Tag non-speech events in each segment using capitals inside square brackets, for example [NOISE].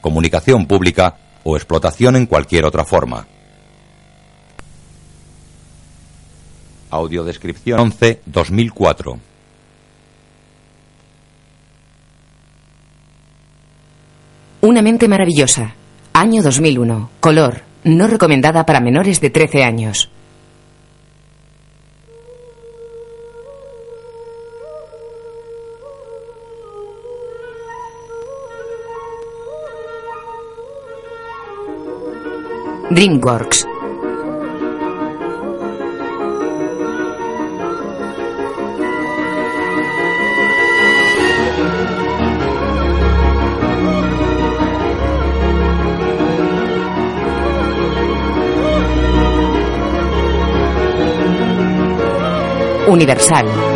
comunicación pública o explotación en cualquier otra forma. Audiodescripción 11 2004 Una mente maravillosa. Año 2001. Color. No recomendada para menores de 13 años. DreamWorks. Universal.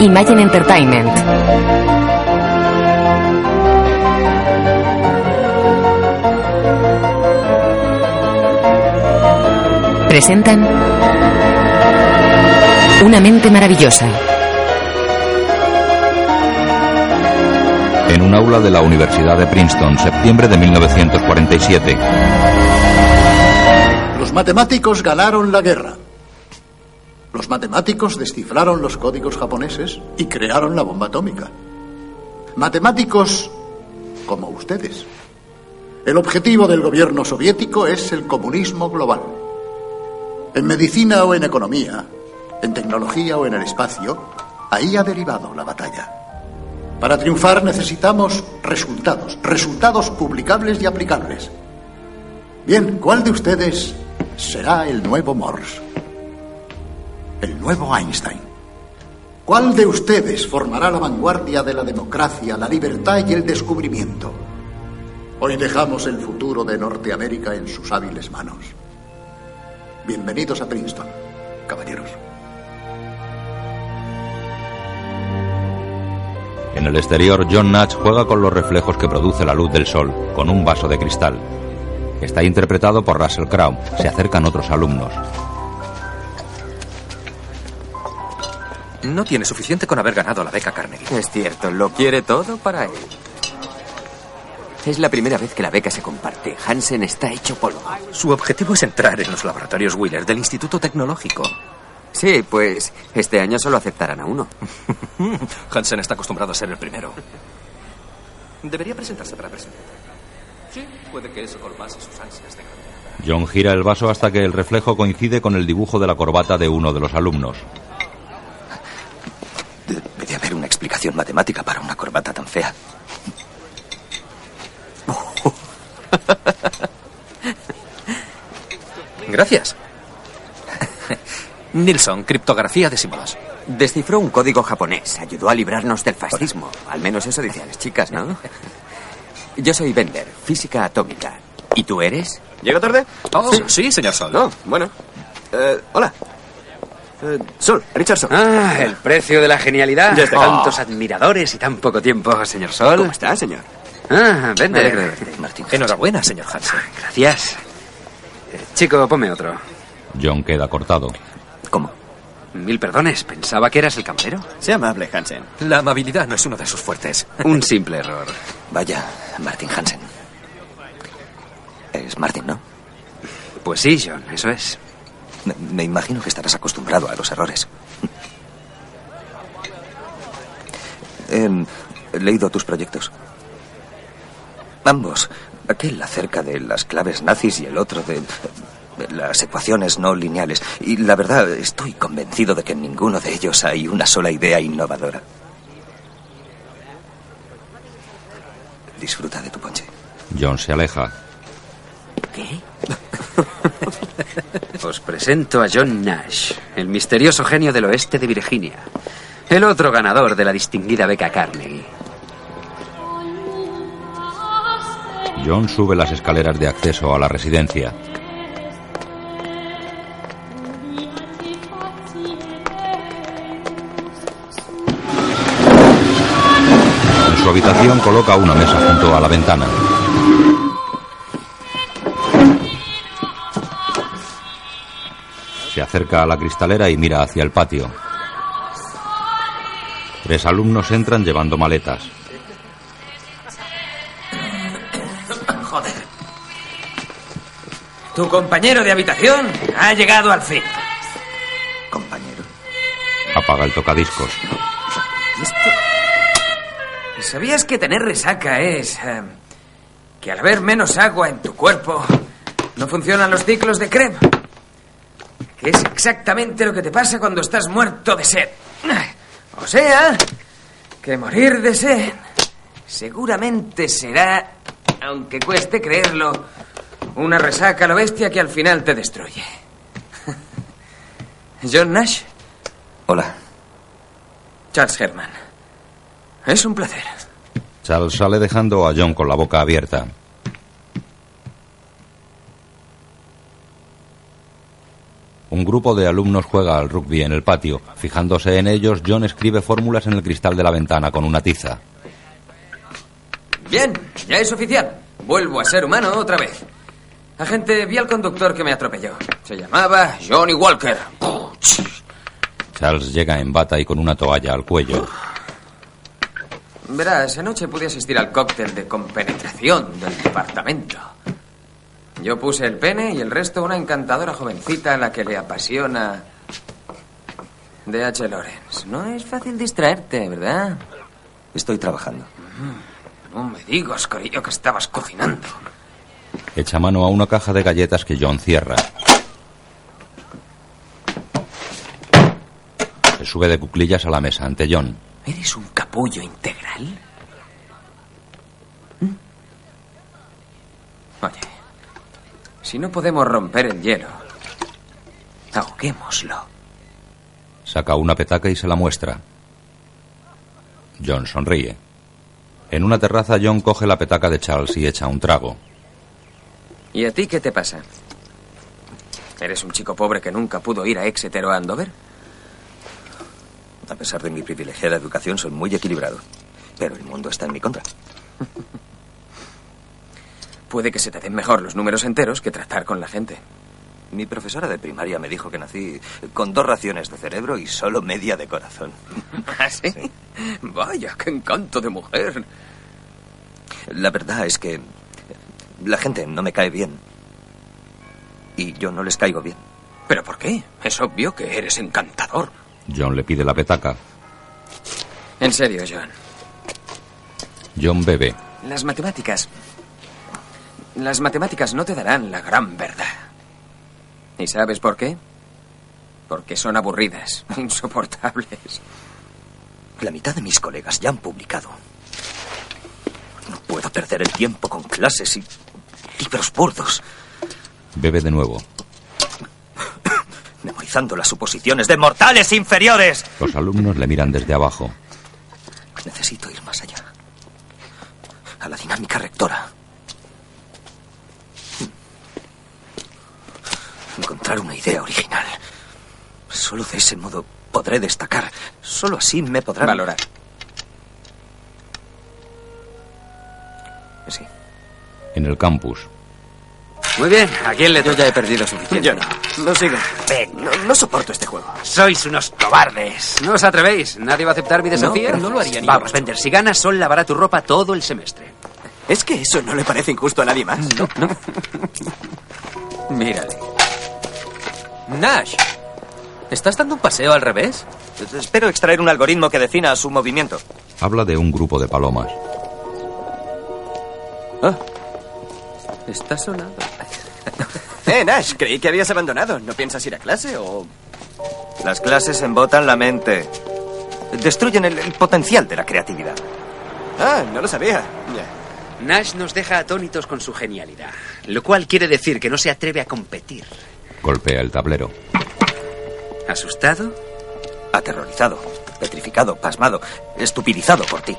Imagine Entertainment. Presentan Una mente maravillosa. En un aula de la Universidad de Princeton, septiembre de 1947. Los matemáticos ganaron la guerra. Matemáticos descifraron los códigos japoneses y crearon la bomba atómica. Matemáticos como ustedes. El objetivo del gobierno soviético es el comunismo global. En medicina o en economía, en tecnología o en el espacio, ahí ha derivado la batalla. Para triunfar necesitamos resultados, resultados publicables y aplicables. Bien, ¿cuál de ustedes será el nuevo Morse? El nuevo Einstein. ¿Cuál de ustedes formará la vanguardia de la democracia, la libertad y el descubrimiento? Hoy dejamos el futuro de Norteamérica en sus hábiles manos. Bienvenidos a Princeton, caballeros. En el exterior, John Natch juega con los reflejos que produce la luz del sol, con un vaso de cristal. Está interpretado por Russell Crowe. Se acercan otros alumnos. No tiene suficiente con haber ganado la beca Carnegie. Es cierto, lo quiere todo para él. Es la primera vez que la beca se comparte. Hansen está hecho polvo. Su objetivo es entrar en los laboratorios Wheeler del Instituto Tecnológico. Sí, pues este año solo aceptarán a uno. [LAUGHS] Hansen está acostumbrado a ser el primero. Debería presentarse para presidente. Sí, puede que eso colmase sus ansias de grandeza. John gira el vaso hasta que el reflejo coincide con el dibujo de la corbata de uno de los alumnos. Debe de haber una explicación matemática para una corbata tan fea. [LAUGHS] Gracias. Nilsson, criptografía de símbolos. Descifró un código japonés. Ayudó a librarnos del fascismo. Al menos eso decían las chicas, ¿no? [LAUGHS] Yo soy Bender, física atómica. ¿Y tú eres? ¿Llego tarde? Oh, sí, señor Sol. No, bueno. Eh, hola. Eh, Sol, Richardson. Ah, el precio de la genialidad. Ya está. Tantos admiradores y tan poco tiempo, señor Sol. ¿Cómo está, señor? Ah, vende. verte, Martín. Enhorabuena, señor Hansen. Gracias. Eh, chico, ponme otro. John queda cortado. ¿Cómo? Mil perdones, pensaba que eras el camarero. Sea amable, Hansen. La amabilidad no es uno de sus fuertes. Un simple error. Vaya, Martin Hansen. Es Martin, ¿no? Pues sí, John, eso es. Me, imagino que estarás acostumbrado a los errores. Em, he leído tus proyectos. Ambos Aquel acerca de las claves nazis y el otro de las ecuaciones no lineales. Y la verdad, estoy convencido de que en ninguno de ellos hay una sola idea innovadora. Disfruta de tu ponche. John se aleja. ¿Qué? Os presento a John Nash, el misterioso genio del oeste de Virginia. El otro ganador de la distinguida beca Carnegie. John sube las escaleras de acceso a la residencia. En su habitación coloca una mesa junto a la ventana. Se acerca a la cristalera y mira hacia el patio. Tres alumnos entran llevando maletas. [LAUGHS] Joder. Tu compañero de habitación ha llegado al fin. Compañero. Apaga el tocadiscos. ¿Sabías que tener resaca es... eh, que al haber menos agua en tu cuerpo no funcionan los ciclos de crema? Que es exactamente lo que te pasa cuando estás muerto de sed. O sea, que morir de sed seguramente será, aunque cueste creerlo, una resaca a lo bestia que al final te destruye. [LAUGHS] John Nash, Hola. Charles Herman. Es un placer. Charles sale dejando a John con la boca abierta. Un grupo de alumnos juega al rugby en el patio. Fijándose en ellos, John escribe fórmulas en el cristal de la ventana con una tiza. Bien, ya es oficial. Vuelvo a ser humano otra vez. Agente, vi al conductor que me atropelló. Se llamaba Johnny Walker. Charles llega en bata y con una toalla al cuello. Verás, anoche pude asistir al cóctel de compenetración del departamento. Yo puse el pene y el resto una encantadora jovencita a la que le apasiona D.H. Lawrence. No es fácil distraerte, ¿verdad? Estoy trabajando. No me digas, cariño, que estabas cocinando. Echa mano a una caja de galletas que John cierra. Se sube de cuclillas a la mesa ante John. ¿Eres un capullo integral? ¿Mm? Oye, si no podemos romper el hielo, ahoguémoslo. Saca una petaca y se la muestra. John sonríe. En una terraza, John coge la petaca de Charles y echa un trago. ¿Y a ti qué te pasa? ¿Eres un chico pobre que nunca pudo ir a Exeter o a Andover? A pesar de mi privilegiada educación, soy muy equilibrado. Pero el mundo está en mi contra. [LAUGHS] Puede que se te den mejor los números enteros que tratar con la gente. Mi profesora de primaria me dijo que nací con dos raciones de cerebro y solo media de corazón. [LAUGHS] ¿Ah, sí? Vaya, qué encanto de mujer. La verdad es que la gente no me cae bien. Y yo no les caigo bien. ¿Pero por qué? Es obvio que eres encantador. John le pide la petaca. En serio, John. John bebe. Las matemáticas. Las matemáticas no te darán la gran verdad. ¿Y sabes por qué? Porque son aburridas, [LAUGHS] insoportables. La mitad de mis colegas ya han publicado. No puedo perder el tiempo con clases y libros burdos, Bebe de nuevo. [COUGHS] memorizando las suposiciones de mortales inferiores. Los alumnos le miran desde abajo. Necesito ir más allá. A la dinámica rectora. Encontrar una idea original. Solo de ese modo podré destacar. Solo así me podrán... Valorar. Sí. En el campus, Muy bien, ¿a quién le Yo ya he perdido suficiente. Yo no. Lo sigo. No, no soporto este juego. Sois unos cobardes. No os atrevéis. ¿Nadie va a aceptar mi desafío? pero no lo haría ni Vamos. Bender, si ganas, Sol lavará tu ropa todo el semestre. ¿Es que eso no le parece injusto a nadie más? No, no. [LAUGHS] Mírale. Nash, ¿estás dando un paseo al revés? Espero extraer un algoritmo que defina su movimiento. habla de un grupo de palomas. Ah, Está sonado. [LAUGHS] Eh, Nash, creí que habías abandonado. ¿No piensas ir a clase o...? Las clases embotan la mente. Destruyen el, el potencial de la creatividad. Ah, no lo sabía. Nash nos deja atónitos con su genialidad, lo cual quiere decir que no se atreve a competir. Golpea el tablero. ¿Asustado? Aterrorizado, petrificado, pasmado, estupidizado por ti.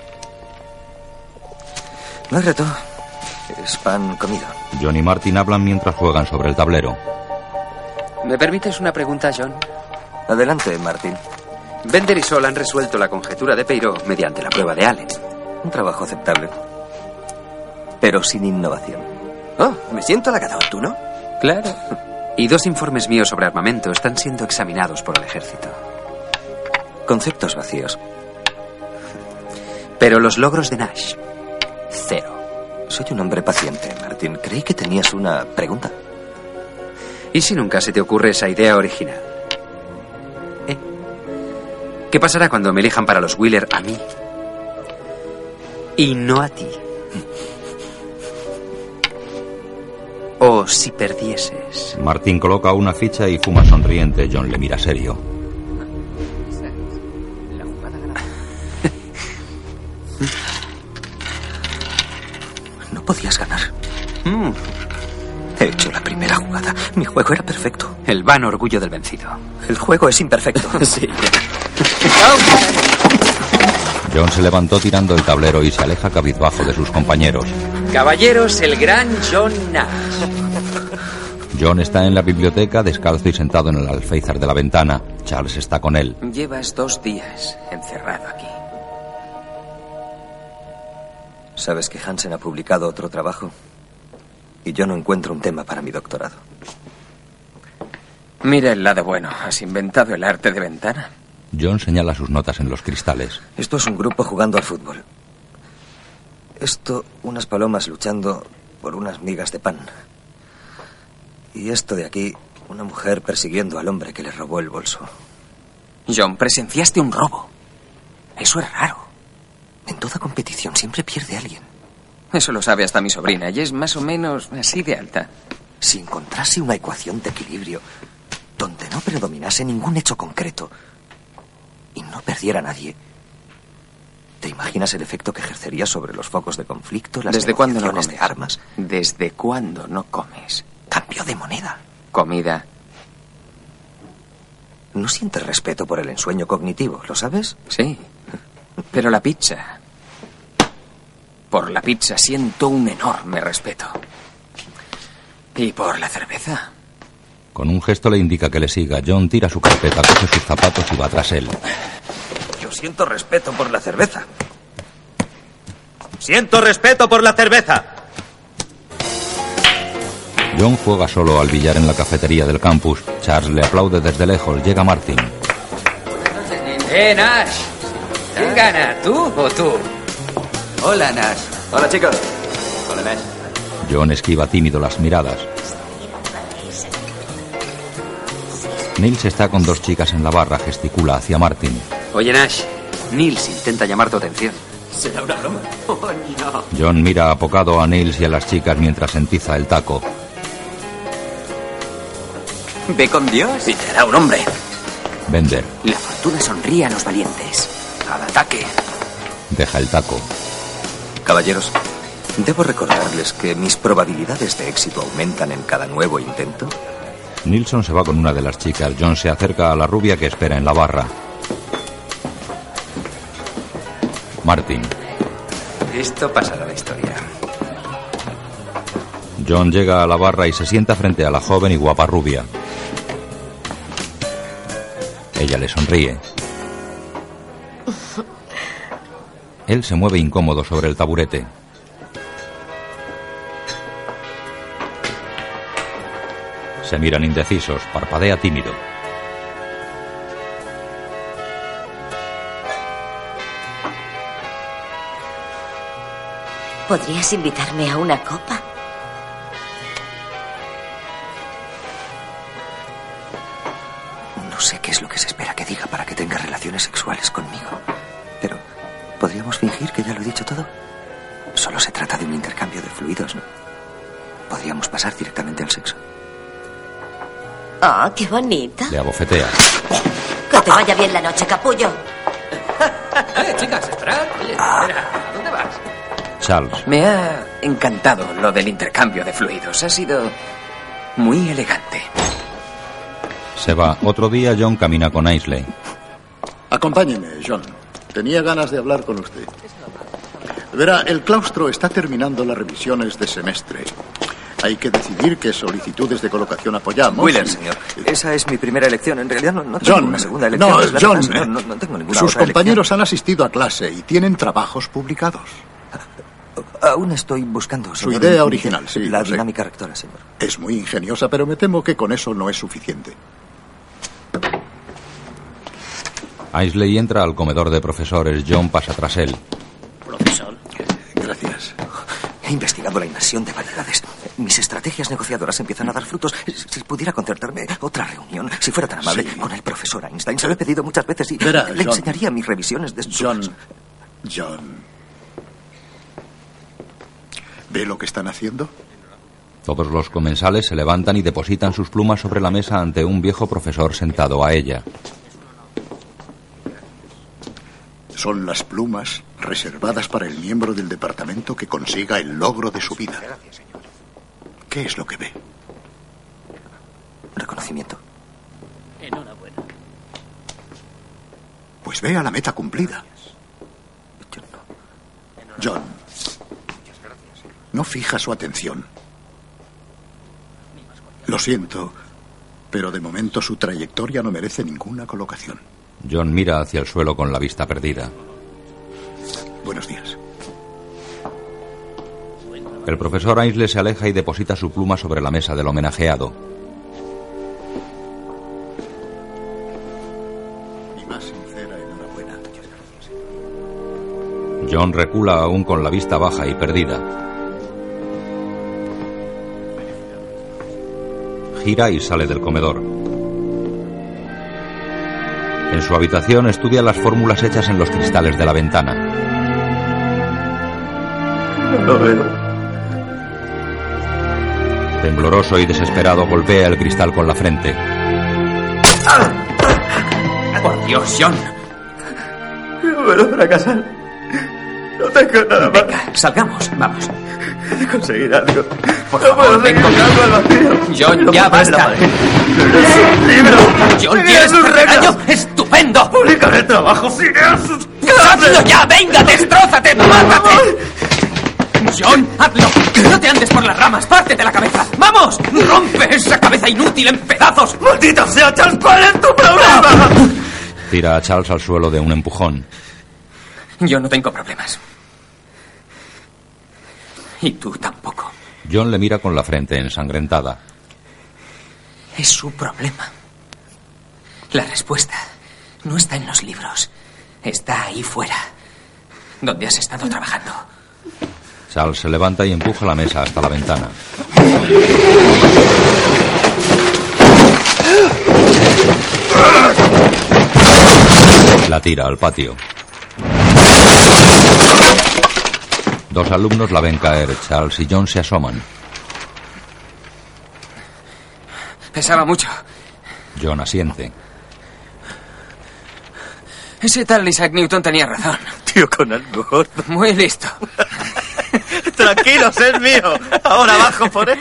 No hay reto. Es pan comido. John y Martin hablan mientras juegan sobre el tablero. ¿Me permites una pregunta, John? Adelante, Martin. Bender y Sol han resuelto la conjetura de Peirot mediante la prueba de Allen. Un trabajo aceptable. Pero sin innovación. Oh, me siento halagado. ¿Tú no? Claro. [LAUGHS] Y dos informes míos sobre armamento están siendo examinados por el ejército. Conceptos vacíos. Pero los logros de Nash, cero. Soy un hombre paciente, Martin. Creí que tenías una pregunta. ¿Y si nunca se te ocurre esa idea original? ¿Eh? ¿Qué pasará cuando me elijan para los Wheeler a mí? Y no a ti. O si perdieses. Martin coloca una ficha y fuma sonriente. John le mira serio. [LAUGHS] No podías ganar. Mm. He hecho la primera jugada. Mi juego era perfecto. El vano orgullo del vencido. El juego es imperfecto. [LAUGHS] sí. [LAUGHS] John se levantó tirando el tablero y se aleja cabizbajo de sus compañeros. Caballeros, el gran John Nash. John está en la biblioteca, descalzo y sentado en el alféizar de la ventana. Charles está con él. Llevas dos días encerrado aquí. ¿Sabes que Hansen ha publicado otro trabajo? Y yo no encuentro un tema para mi doctorado. Mira el lado bueno. ¿Has inventado el arte de ventana? John señala sus notas en los cristales. Esto es un grupo jugando al fútbol. Esto, unas palomas luchando por unas migas de pan. Y esto de aquí, una mujer persiguiendo al hombre que le robó el bolso. John, presenciaste un robo. Eso es raro. En toda competición siempre pierde alguien. Eso lo sabe hasta mi sobrina y es más o menos así de alta. Si encontrase una ecuación de equilibrio donde no predominase ningún hecho concreto y no perdiera nadie, ¿te imaginas el efecto que ejercería sobre los focos de conflicto, las ¿Desde cuándo no comes? de armas? ¿Desde cuándo no comes? Cambio de moneda. Comida. No sientes respeto por el ensueño cognitivo, ¿lo sabes? Sí. Pero la pizza. Por la pizza siento un enorme respeto. ¿Y por la cerveza? Con un gesto le indica que le siga. John tira su carpeta, coge sus zapatos y va tras él. Yo siento respeto por la cerveza. Siento respeto por la cerveza. John juega solo al billar en la cafetería del campus. Charles le aplaude desde lejos. Llega Martin. ¡Eh, Nash! ¿Quién gana, tú o tú? Hola, Nash. Hola, chicos. Hola, Nash. John esquiva tímido las miradas. Nils está con dos chicas en la barra, gesticula hacia Martin. Oye, Nash, Nils intenta llamar tu atención. ¿Será una broma? Oh, no. John mira apocado a Nils y a las chicas mientras entiza el taco. Ve con Dios. Y te hará un hombre. Bender La fortuna sonríe a los valientes. Al ataque. deja el taco. Caballeros, ¿debo recordarles que mis probabilidades de éxito aumentan en cada nuevo intento? Nilsson se va con una de las chicas. John se acerca a la rubia que espera en la barra. Martin. Esto pasará la historia. John llega a la barra y se sienta frente a la joven y guapa rubia. Ella le sonríe. Él se mueve incómodo sobre el taburete. Se miran indecisos, parpadea tímido. ¿Podrías invitarme a una copa? No sé qué es lo que se espera que diga para que tenga relaciones sexuales conmigo. Pero, ¿podríamos fingir que ya lo he dicho todo? Solo se trata de un intercambio de fluidos, ¿no? Podríamos pasar directamente al sexo. Oh, qué bonito. Le abofetea. Que te vaya bien la noche, capullo. [LAUGHS] Eh, chicas, esperad. Espera, ¿a dónde vas? Charles. Me ha encantado lo del intercambio de fluidos. Ha sido muy elegante. Se va. Otro día John camina con Aisley. Acompáñeme, John. Tenía ganas de hablar con usted. Verá, el claustro está terminando las revisiones de semestre. Hay que decidir qué solicitudes de colocación apoyamos. Wheeler, y- señor. Esa es mi primera elección. En realidad no, no tengo John, una segunda elección. no, es John, verdad, señor. No, no tengo ninguna sus otra compañeros han asistido a clase y tienen trabajos publicados. [LAUGHS] Aún estoy buscando. Su señor, idea original, sí, La sé. dinámica rectora, señor. Es muy ingeniosa, pero me temo que con eso no es suficiente. Aisley entra al comedor de profesores. John pasa tras él. Profesor. Gracias. He investigado la inversión de variedades. Mis estrategias negociadoras empiezan a dar frutos. Si pudiera concertarme otra reunión, si fuera tan amable, con el profesor Einstein. Se lo he pedido muchas veces y Verá, le John. enseñaría mis revisiones de John. John. ¿Ve lo que están haciendo? Todos los comensales se levantan y depositan sus plumas sobre la mesa ante un viejo profesor sentado a ella. Son las plumas reservadas para el miembro del departamento que consiga el logro de su vida. ¿Qué es lo que ve? Reconocimiento. Enhorabuena. Pues vea la meta cumplida. John, no fija su atención. Lo siento, pero de momento su trayectoria no merece ninguna colocación. John mira hacia el suelo con la vista perdida. Buenos días. El profesor Aisley se aleja y deposita su pluma sobre la mesa del homenajeado. Mi más sincera enhorabuena. John recula aún con la vista baja y perdida. Gira y sale del comedor. En su habitación estudia las fórmulas hechas en los cristales de la ventana. No veo. Tembloroso y desesperado golpea el cristal con la frente. Por Dios, John. No puedo fracasar. No tengo nada más. Venga, salgamos, vamos. He de conseguir algo. Por no favor, puedo ven conmigo. al vacío. John, No ya basta. ¡Es un libro! John, ¿tienes ¡Es un regaño? regalo! ¡Estupendo! ¡Publicaré trabajo sin! ¡Hazlo ya! ¡Venga, destrózate! ¡Mátate! John, hazlo. No te andes por las ramas. Pártete la cabeza. ¡Vamos! ¡Rompe esa cabeza inútil en pedazos! ¡Maldito sea, Charles! ¿Cuál es tu problema? Tira a Charles al suelo de un empujón. Yo no tengo problemas. Y tú tampoco. John le mira con la frente ensangrentada. Es su problema. La respuesta no está en los libros. Está ahí fuera. Donde has estado trabajando. Charles se levanta y empuja la mesa hasta la ventana. La tira al patio. Dos alumnos la ven caer. Charles y John se asoman. Pesaba mucho. John asiente. Ese tal Isaac Newton tenía razón. Tío, con algo. Muy listo. Tranquilos, es mío. Ahora bajo por él.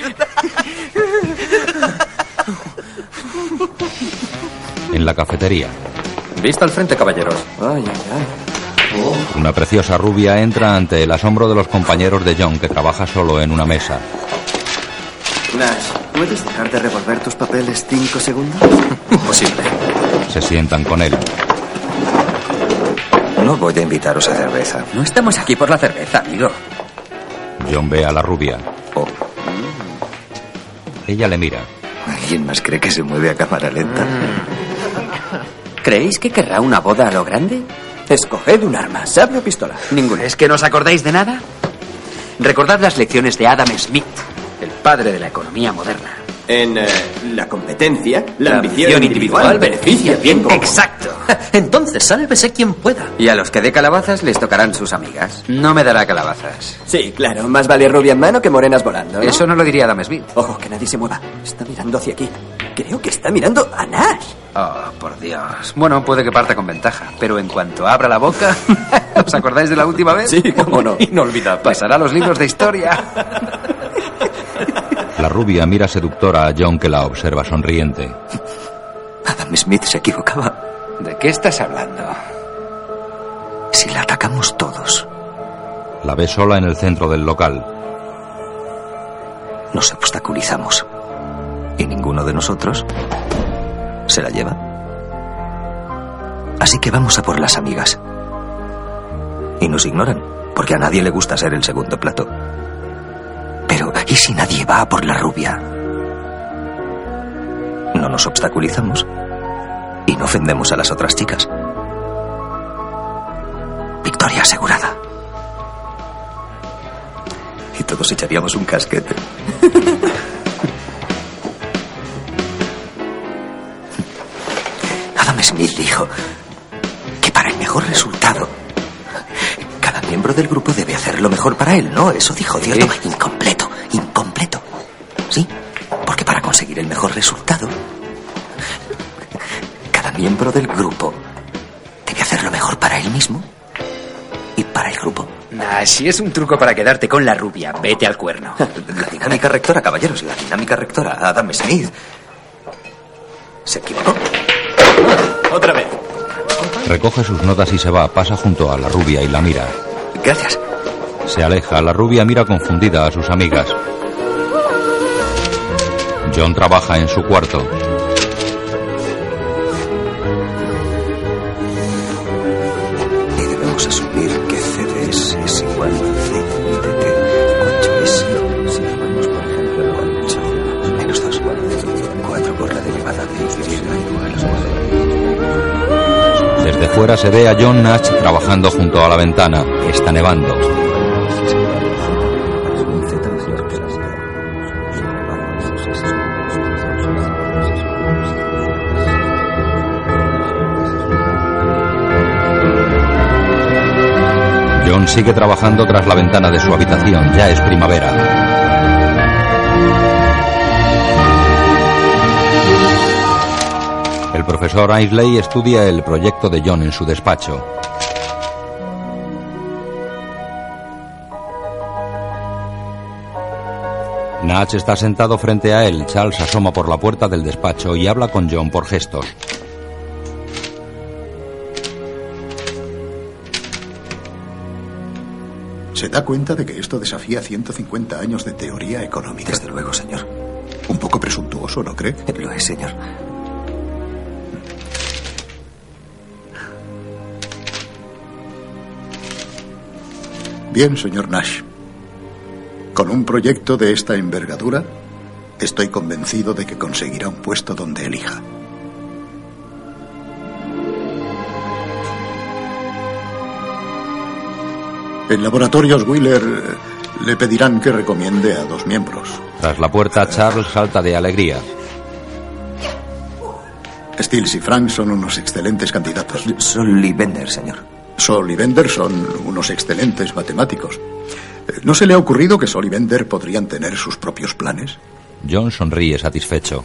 En la cafetería, Vista al frente, caballeros. Ay, ay, ay. una preciosa rubia entra ante el asombro de los compañeros de John que trabaja solo en una mesa. Nash, ¿puedes dejar de revolver tus papeles cinco segundos? Imposible. Se sientan con él. No voy a invitaros a cerveza. No estamos aquí por la cerveza, amigo. John ve a la rubia. Oh, Ella le mira. ¿Alguien más cree que se mueve a cámara lenta? [LAUGHS] ¿Creéis que querrá una boda a lo grande? Escoged un arma, sable o pistola. Ninguno. ¿Es que no os acordáis de nada? Recordad las lecciones de Adam Smith, el padre de la economía moderna. En eh, la competencia, la, La ambición, ambición individual, individual beneficia bien común. Exacto. [LAUGHS] Entonces, sálvese quien pueda. Y a los que dé calabazas les tocarán sus amigas. No me dará calabazas. Sí, claro, más vale rubia en mano que morenas volando. ¿no? Eso no lo diría Adam Smith. Ojo, que nadie se mueva. Está mirando hacia aquí. Creo que está mirando a Nash. Oh, por Dios. Bueno, puede que parta con ventaja, pero en cuanto abra la boca... [LAUGHS] ¿Os acordáis de la última vez? Sí, cómo no. [LAUGHS] Inolvidable. Pasará a los libros de historia. La rubia mira seductora a John que la observa sonriente. Adam Smith se equivocaba. ¿De qué estás hablando? Si la atacamos todos, La ve sola en el centro del local. nos obstaculizamos. Y ninguno de nosotros se la lleva. Así que vamos a por las amigas. Y nos ignoran, porque a nadie le gusta ser el segundo plato. ¿Y si nadie va por la rubia? No nos obstaculizamos y no ofendemos a las otras chicas. Victoria asegurada. Y todos echaríamos un casquete. Adam Smith dijo que para el mejor resultado, cada miembro del grupo debe hacer lo mejor para él, ¿no? Eso dijo, ¿cierto? Incompleto, incompleto. El mejor resultado, cada miembro del grupo debe hacer lo mejor para él mismo y para el grupo. Nah, si es un truco para quedarte con la rubia, vete al cuerno. [LAUGHS] La dinámica rectora, caballeros, la dinámica rectora, Adam Smith. ¿Se equivocó? Otra vez. Recoge sus notas y se va. Pasa junto a la rubia y la mira. Gracias. Se aleja. La rubia mira confundida a sus amigas. John trabaja en su cuarto. Y debemos asumir que CDS es igual a C DT. 8 es si tomamos, por ejemplo, 8 menos 2. 4 por la derivada de Y igual a Desde fuera se ve a John Nash trabajando junto a la ventana. Está nevando. Sigue trabajando tras la ventana de su habitación. Ya es primavera. El profesor Ainsley estudia el proyecto de John en su despacho. Natch está sentado frente a él. Charles asoma por la puerta del despacho y habla con John por gestos. ¿Se da cuenta de que esto desafía 150 años de teoría económica? Desde luego, señor. Un poco presuntuoso, ¿no cree? Lo es, señor. Bien, señor Nash. Con un proyecto de esta envergadura, estoy convencido de que conseguirá un puesto donde elija. En laboratorios Wheeler eh, le pedirán que recomiende a dos miembros. Tras la puerta, Charles salta de alegría. Stills y Frank son unos excelentes candidatos. Sol y Bender, señor. Sol y Bender son unos excelentes matemáticos. Eh, ¿No se le ha ocurrido que Sol y Bender podrían tener sus propios planes? John sonríe satisfecho.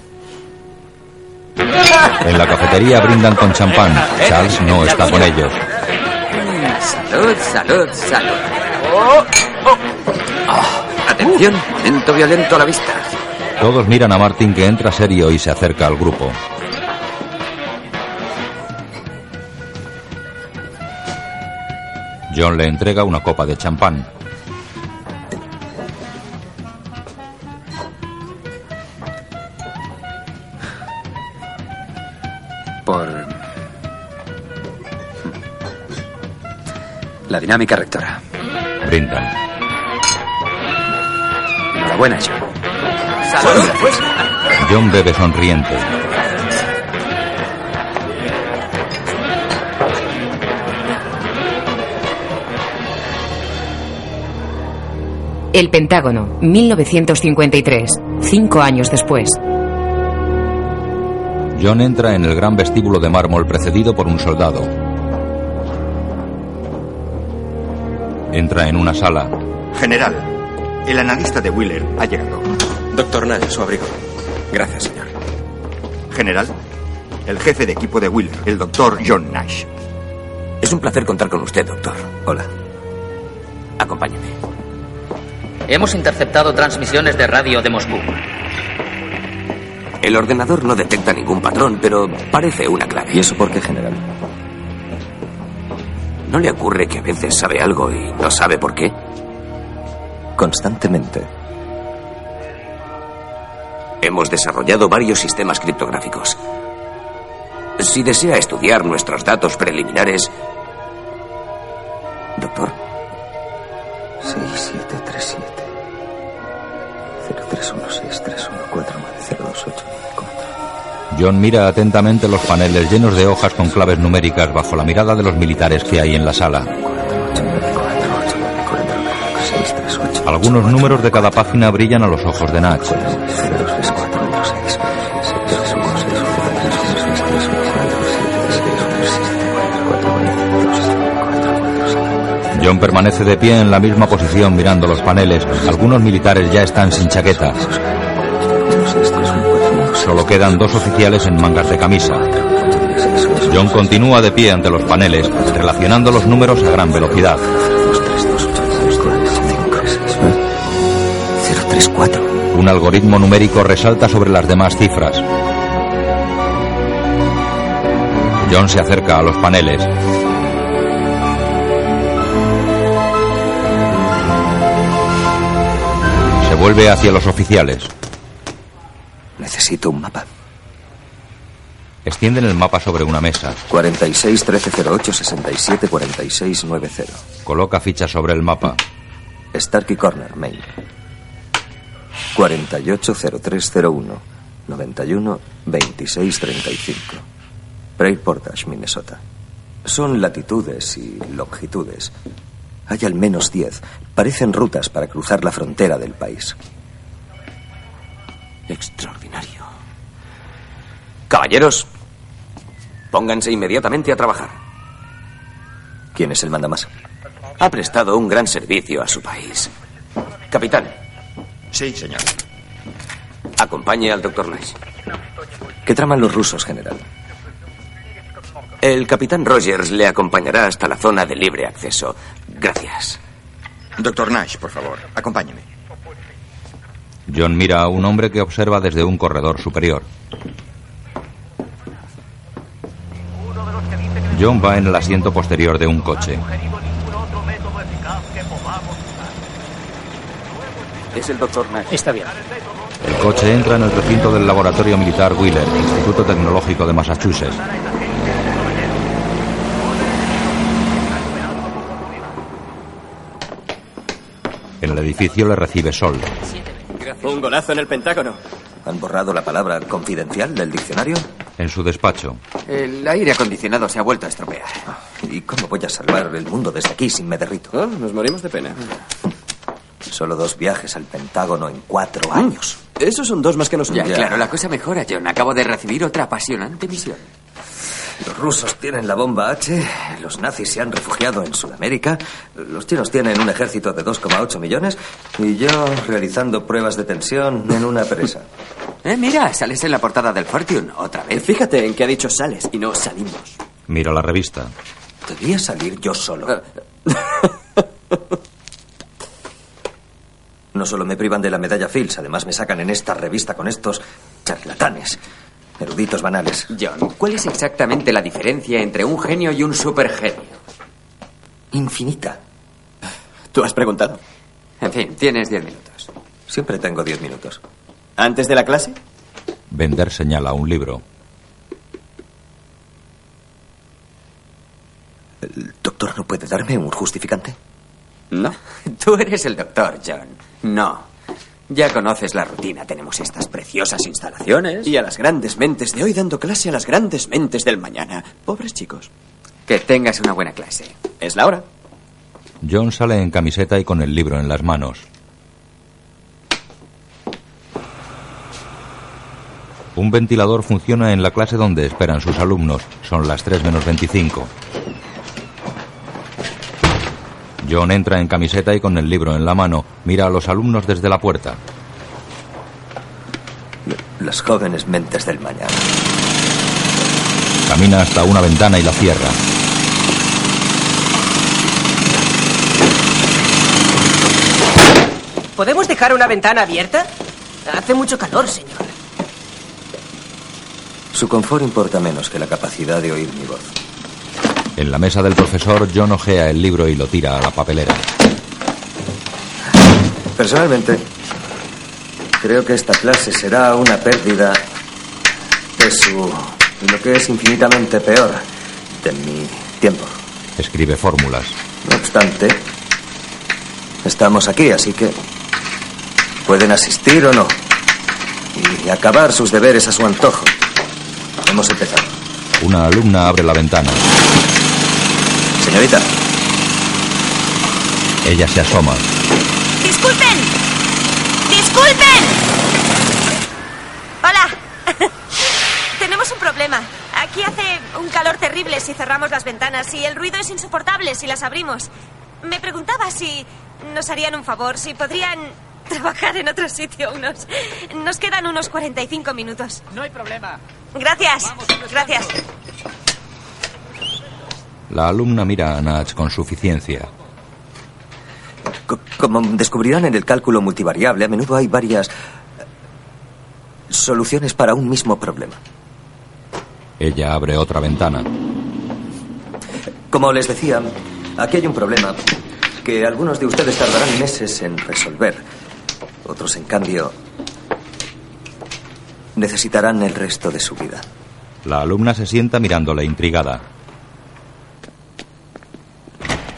En la cafetería brindan con champán. Charles no está con ellos. Salud, salud, salud. Ah, atención, momento violento a la vista. Todos miran a Martin que entra serio y se acerca al grupo. John le entrega una copa de champán. La dinámica rectora. Brindan. Enhorabuena, John. Salud. John bebe sonriente. El Pentágono, 1953. Cinco años después. John entra en el gran vestíbulo de mármol precedido por un soldado. Entra en una sala. General, el analista de Wheeler ha llegado. Doctor Nash, su abrigo. Gracias, señor. General, el jefe de equipo de Wheeler, el doctor John Nash. Es un placer contar con usted, doctor. Hola. Acompáñame. Hemos interceptado transmisiones de radio de Moscú. El ordenador no detecta ningún patrón, pero parece una clave. ¿Y eso por qué, general? ¿No le ocurre que a veces sabe algo y no sabe por qué? Constantemente. Hemos desarrollado varios sistemas criptográficos. Si desea estudiar nuestros datos preliminares... John mira atentamente los paneles llenos de hojas con claves numéricas bajo la mirada de los militares que hay en la sala. Algunos números de cada página brillan a los ojos de Natch. John permanece de pie en la misma posición mirando los paneles. Algunos militares ya están sin chaqueta. Solo quedan dos oficiales en mangas de camisa. John continúa de pie ante los paneles, relacionando los números a gran velocidad. 034. Un algoritmo numérico resalta sobre las demás cifras. John se acerca a los paneles. Se vuelve hacia los oficiales. Necesito un mapa. Extienden el mapa sobre una mesa. 46 1308 67 46 90. Coloca fichas sobre el mapa. Starkey Corner, Maine. 480301 91 26 35. Prairie Portage, Minnesota. Son latitudes y longitudes. Hay al menos 10. Parecen rutas para cruzar la frontera del país. Extraordinario. Caballeros, pónganse inmediatamente a trabajar. ¿Quién es el mandamás? Ha prestado un gran servicio a su país. Capitán. Sí, señor. Acompañe al doctor Nash. ¿Qué traman los rusos, general? El capitán Rogers le acompañará hasta la zona de libre acceso. Gracias. Doctor Nash, por favor, acompáñeme. John mira a un hombre que observa desde un corredor superior. John va en el asiento posterior de un coche. Es el doctor Nash. Está bien. El coche entra en el recinto del laboratorio militar Wheeler, Instituto Tecnológico de Massachusetts. En el edificio le recibe Sol. Un golazo en el Pentágono. ¿Han borrado la palabra confidencial del diccionario? En su despacho. El aire acondicionado se ha vuelto a estropear. ¿Y cómo voy a salvar el mundo desde aquí sin me derrito? Oh, nos morimos de pena. Solo dos viajes al Pentágono en cuatro años. Esos son dos más que Ya, nosotros. claro, la cosa mejora, John. Acabo de recibir otra apasionante misión. Los rusos tienen la bomba H, los nazis se han refugiado en Sudamérica, los chinos tienen un ejército de 2,8 millones y yo realizando pruebas de tensión en una presa. [LAUGHS] Eh, mira, sales en la portada del Fortune otra vez. Fíjate en que ha dicho sales y no salimos. Mira la revista. Debía salir yo solo. [LAUGHS] No solo me privan de la medalla Fields, además me sacan en esta revista con estos charlatanes, eruditos banales. John, ¿cuál es exactamente la diferencia entre un genio y un supergenio? Infinita. ¿Tú has preguntado? En fin, tienes diez minutos. Siempre tengo diez minutos. ¿Antes de la clase? Bender señala un libro. ¿El doctor no puede darme un justificante? No. [LAUGHS] Tú eres el doctor, John. No. Ya conoces la rutina. Tenemos estas preciosas instalaciones. Y a las grandes mentes de hoy dando clase a las grandes mentes del mañana. Pobres chicos. Que tengas una buena clase. Es la hora. John sale en camiseta y con el libro en las manos. Un ventilador funciona en la clase donde esperan sus alumnos. Son las 3 menos 25. John entra en camiseta y con el libro en la mano. Mira a los alumnos desde la puerta. Las jóvenes mentes del mañana. Camina hasta una ventana y la cierra. ¿Podemos dejar una ventana abierta? Hace mucho calor, señor. Su confort importa menos que la capacidad de oír mi voz. En la mesa del profesor, John ojea el libro y lo tira a la papelera. Personalmente, creo que esta clase será una pérdida de su... lo que es infinitamente peor, de mi tiempo. Escribe fórmulas. No obstante, estamos aquí, así que pueden asistir o no. Y acabar sus deberes a su antojo. Hemos empezado. Una alumna abre la ventana. Señorita. Ella se asoma. ¡Disculpen! ¡Disculpen! Hola. [LAUGHS] Tenemos un problema. Aquí hace un calor terrible si cerramos las ventanas y el ruido es insoportable si las abrimos. Me preguntaba si nos harían un favor, si podrían [LAUGHS] trabajar en otro sitio unos... Nos quedan unos 45 minutos. No hay problema. Gracias. Gracias. La alumna mira a Natch con suficiencia. Co- Como descubrirán en el cálculo multivariable, a menudo hay varias eh, soluciones para un mismo problema. Ella abre otra ventana. Como les decía, aquí hay un problema que algunos de ustedes tardarán meses en resolver. Otros, en cambio, necesitarán el resto de su vida. La alumna se sienta mirándola intrigada.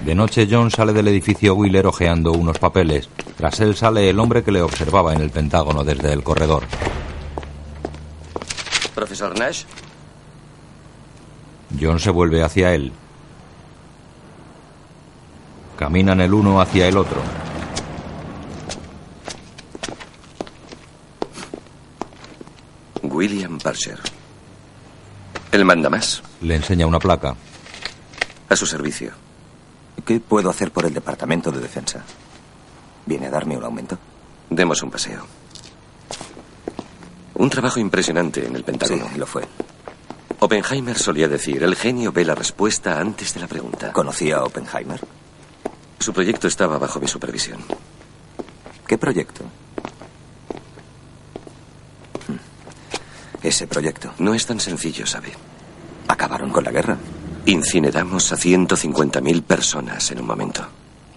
De noche, John sale del edificio Wheeler ojeando unos papeles. Tras él sale el hombre que le observaba en el Pentágono desde el corredor. Profesor Nash, John se vuelve hacia él. Caminan el uno hacia el otro. William Parcher. El manda más. Le enseña una placa. A su servicio. ¿Qué puedo hacer por el Departamento de Defensa? ¿Viene a darme un aumento? Demos un paseo. Un trabajo impresionante en el Pentágono. Sí, lo fue. Oppenheimer solía decir, el genio ve la respuesta antes de la pregunta. ¿Conocía a Oppenheimer? Su proyecto estaba bajo mi supervisión. ¿Qué proyecto? Hmm. Ese proyecto. No es tan sencillo, ¿sabe? Acabaron con la guerra. Incineramos a 150.000 personas en un momento.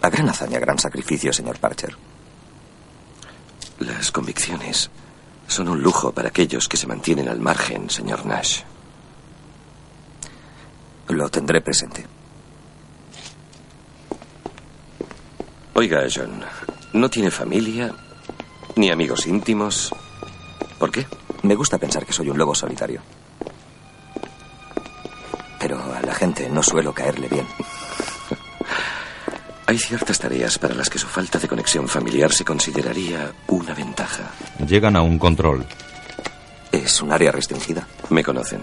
La gran hazaña, gran sacrificio, señor Parcher. Las convicciones son un lujo para aquellos que se mantienen al margen, señor Nash. Lo tendré presente. Oiga, John, ¿no tiene familia? ¿Ni amigos íntimos? ¿Por qué? Me gusta pensar que soy un lobo solitario. Pero a la gente no suelo caerle bien. Hay ciertas tareas para las que su falta de conexión familiar se consideraría una ventaja. Llegan a un control. ¿Es un área restringida? Me conocen.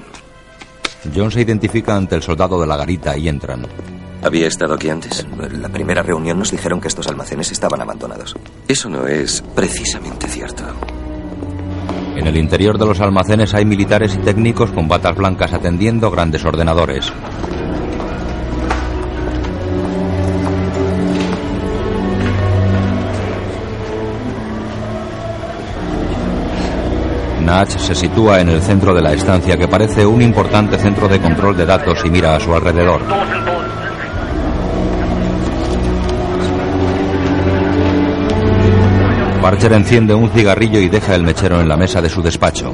John se identifica ante el soldado de la garita y entran. ¿Había estado aquí antes? En la primera reunión nos dijeron que estos almacenes estaban abandonados. Eso no es precisamente cierto. En el interior de los almacenes hay militares y técnicos con batas blancas atendiendo grandes ordenadores. Natch se sitúa en el centro de la estancia que parece un importante centro de control de datos y mira a su alrededor. Parcher enciende un cigarrillo y deja el mechero en la mesa de su despacho.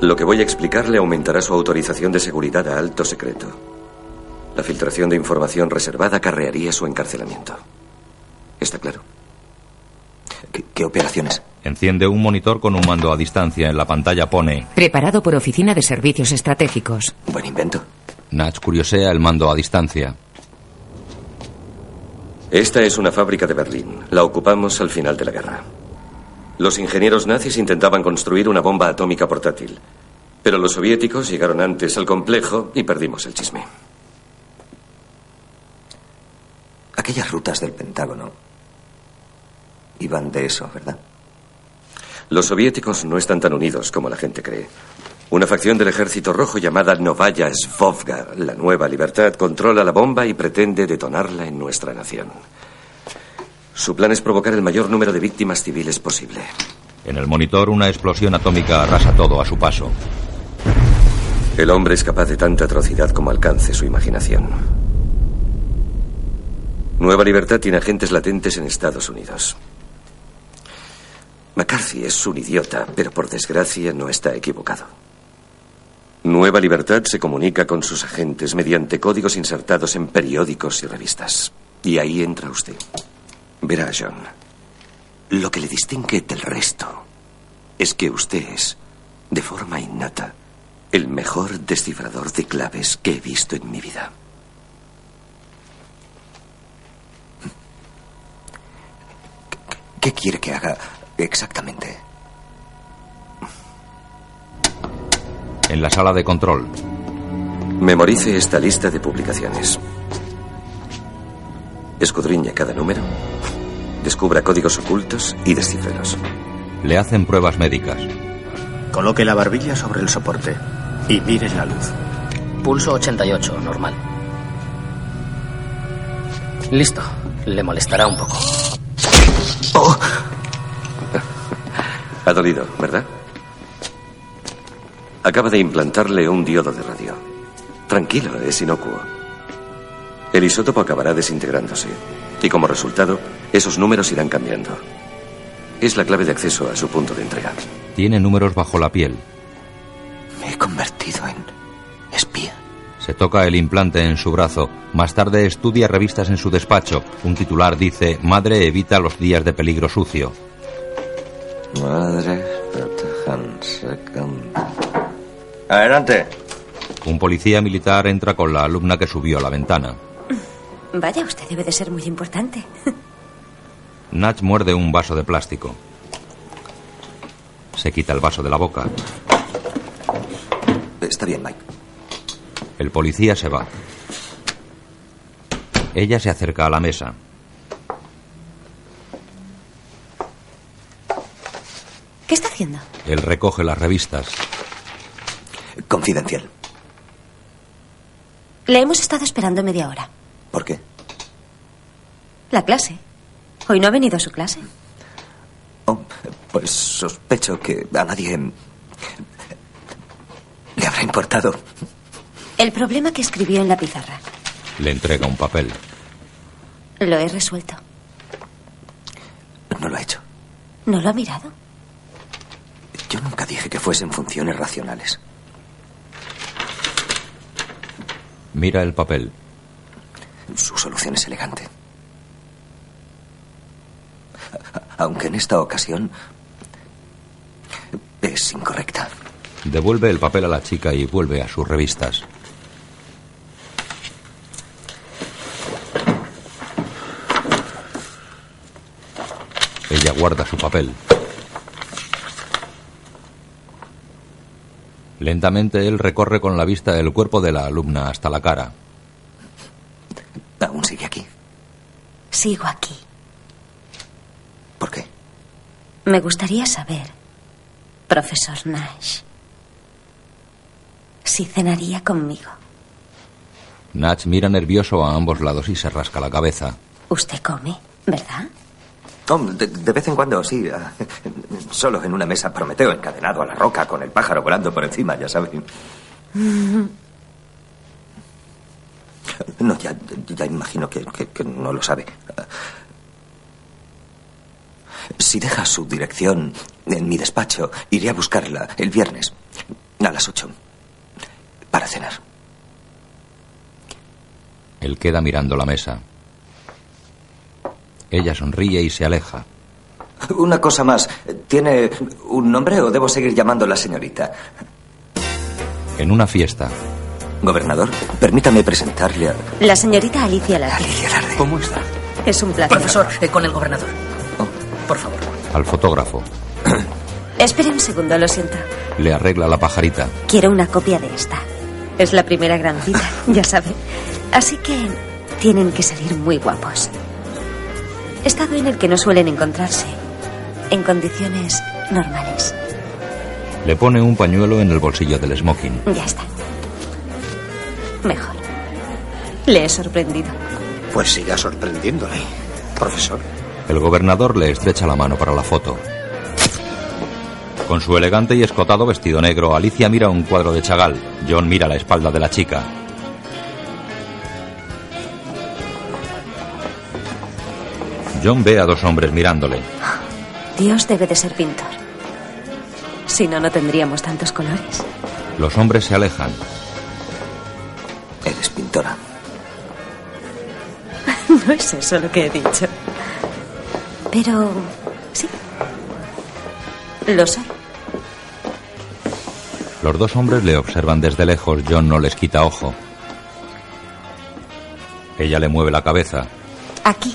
Lo que voy a explicarle aumentará su autorización de seguridad a alto secreto. La filtración de información reservada acarrearía su encarcelamiento. ¿Está claro? ¿Qué, qué operaciones? Enciende un monitor con un mando a distancia. En la pantalla pone Preparado por Oficina de Servicios Estratégicos. Buen invento. Natch curiosea el mando a distancia. Esta es una fábrica de Berlín. La ocupamos al final de la guerra. Los ingenieros nazis intentaban construir una bomba atómica portátil. Pero los soviéticos llegaron antes al complejo y perdimos el chisme. Aquellas rutas del Pentágono iban de eso, ¿verdad? Los soviéticos no están tan unidos como la gente cree. Una facción del ejército rojo llamada Novaya Svovga, la nueva libertad, controla la bomba y pretende detonarla en nuestra nación. Su plan es provocar el mayor número de víctimas civiles posible. En el monitor, una explosión atómica arrasa todo a su paso. El hombre es capaz de tanta atrocidad como alcance su imaginación. Nueva Libertad tiene agentes latentes en Estados Unidos. McCarthy es un idiota, pero por desgracia no está equivocado. Nueva Libertad se comunica con sus agentes mediante códigos insertados en periódicos y revistas. Y ahí entra usted. Verá, John, lo que le distingue del resto es que usted es, de forma innata, el mejor descifrador de claves que he visto en mi vida. ¿Qué quiere que haga exactamente? En la sala de control. Memorice esta lista de publicaciones. Escudriñe cada número, descubra códigos ocultos y descifrelos. Le hacen pruebas médicas. Coloque la barbilla sobre el soporte y mire la luz. Pulso 88, normal. Listo. Le molestará un poco. [LAUGHS] Ha dolido, ¿verdad? Acaba de implantarle un diodo de radio. Tranquilo, es inocuo. El isótopo acabará desintegrándose. Y como resultado, esos números irán cambiando. Es la clave de acceso a su punto de entrega. Tiene números bajo la piel. Me he convertido en espía. Se toca el implante en su brazo. Más tarde estudia revistas en su despacho. Un titular dice, Madre evita los días de peligro sucio. Madre, protéjanse con... Adelante. Un policía militar entra con la alumna que subió a la ventana. [LAUGHS] Vaya, usted debe de ser muy importante. [LAUGHS] Natch muerde un vaso de plástico. Se quita el vaso de la boca. Está bien, Mike. El policía se va. Ella se acerca a la mesa. ¿Qué está haciendo? Él recoge las revistas. Confidencial. Le hemos estado esperando media hora. ¿Por qué? La clase. Hoy no ha venido a su clase. Oh, pues sospecho que a nadie le habrá importado. El problema que escribió en la pizarra. Le entrega un papel. Lo he resuelto. No lo ha hecho. ¿No lo ha mirado? Yo nunca dije que fuesen funciones racionales. Mira el papel. Su solución es elegante. Aunque en esta ocasión es incorrecta. Devuelve el papel a la chica y vuelve a sus revistas. Ella guarda su papel. Lentamente él recorre con la vista el cuerpo de la alumna hasta la cara. ¿Aún sigue aquí? Sigo aquí. ¿Por qué? Me gustaría saber, profesor Nash, si cenaría conmigo. Natch mira nervioso a ambos lados y se rasca la cabeza. Usted come, ¿verdad? Oh, de, de, vez en cuando, sí. [LAUGHS] Solo en una mesa Prometeo encadenado a la roca con el pájaro volando por encima, ya saben. [LAUGHS] No, ya, ya imagino que, que, que, no lo sabe. Si deja su dirección en mi despacho, iré a buscarla el viernes a las ocho para cenar. Él queda mirando la mesa. Ella sonríe y se aleja. Una cosa más. ¿Tiene un nombre o debo seguir llamándola señorita? En una fiesta. Gobernador, permítame presentarle a... La señorita Alicia Larde. Alicia Larde. ¿Cómo está? Es un placer. Profesor, eh, con el gobernador. Oh. Por favor. Al fotógrafo. [COUGHS] Espere un segundo, lo siento. Le arregla la pajarita. Quiero una copia de esta. Es la primera gran cita, ya sabe. Así que tienen que salir muy guapos. Estado en el que no suelen encontrarse. En condiciones normales. Le pone un pañuelo en el bolsillo del smoking. Ya está. Mejor. Le he sorprendido. Pues siga sorprendiéndole, profesor. El gobernador le estrecha la mano para la foto. Con su elegante y escotado vestido negro, Alicia mira un cuadro de Chagall. John mira la espalda de la chica. John ve a dos hombres mirándole. Dios debe de ser pintor. Si no, no tendríamos tantos colores. Los hombres se alejan. Eres pintora. [LAUGHS] no es eso lo que he dicho. Pero sí. Lo soy. Los dos hombres le observan desde lejos. John no les quita ojo. Ella le mueve la cabeza. Aquí.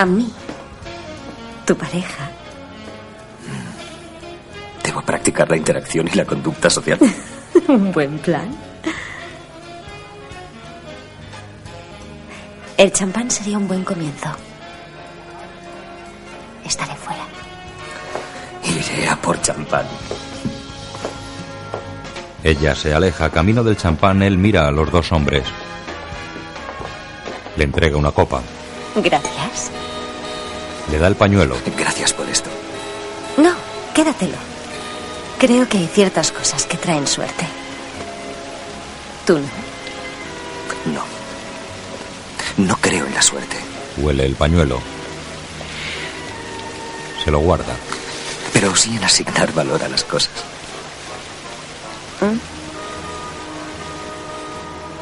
A mí. Tu pareja. Debo practicar la interacción y la conducta social. [LAUGHS] Un buen plan. El champán sería un buen comienzo. Estaré fuera. Iré a por champán. Ella se aleja. Camino del champán, él mira a los dos hombres. Le entrega una copa. Gracias. Le da el pañuelo. Gracias por esto. No, quédatelo. Creo que hay ciertas cosas que traen suerte. ¿Tú no? No. No creo en la suerte. Huele el pañuelo. Se lo guarda. Pero sí en asignar valor a las cosas.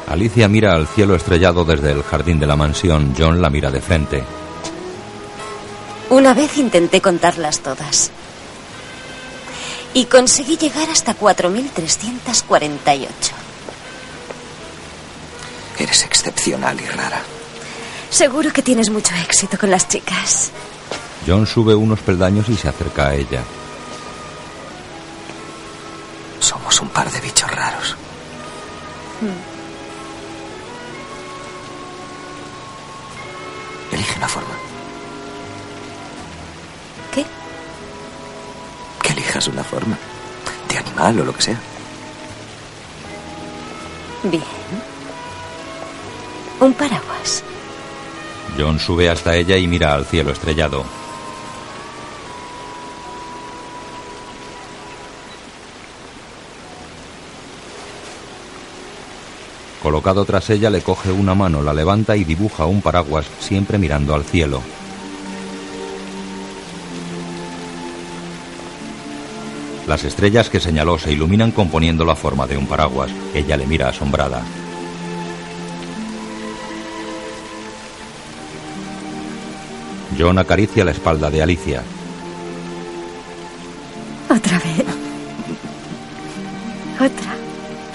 Alicia mira al cielo estrellado desde el jardín de la mansión. John la mira de frente. Una vez intenté contarlas todas. Y conseguí llegar hasta 4.348. Eres excepcional y rara. Seguro que tienes mucho éxito con las chicas. John sube unos peldaños y se acerca a ella. Somos un par de bichos raros. Elige una forma. Una forma. De animal o lo que sea. Bien. Un paraguas. John sube hasta ella y mira al cielo estrellado. Colocado tras ella le coge una mano, la levanta y dibuja un paraguas, siempre mirando al cielo. Las estrellas que señaló se iluminan componiendo la forma de un paraguas. Ella le mira asombrada. John acaricia la espalda de Alicia. Otra vez. Otra.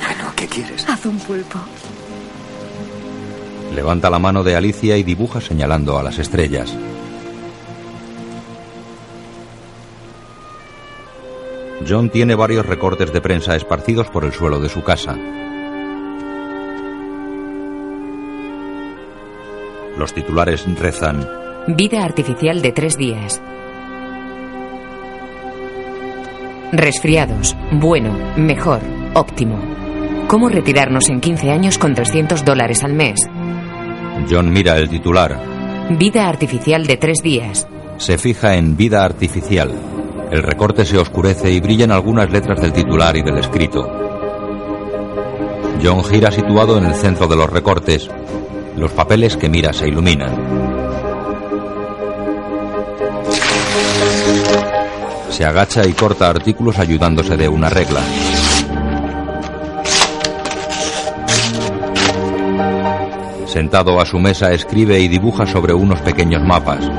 Bueno, ¿qué quieres? Haz un pulpo. Levanta la mano de Alicia y dibuja señalando a las estrellas. John tiene varios recortes de prensa esparcidos por el suelo de su casa. Los titulares rezan Vida artificial de tres días. Resfriados. Bueno. Mejor. Óptimo. ¿Cómo retirarnos en 15 años con 300 dólares al mes? John mira el titular. Vida artificial de tres días. Se fija en vida artificial. El recorte se oscurece y brillan algunas letras del titular y del escrito. John gira situado en el centro de los recortes. Los papeles que mira se iluminan. Se agacha y corta artículos ayudándose de una regla. Sentado a su mesa escribe y dibuja sobre unos pequeños mapas.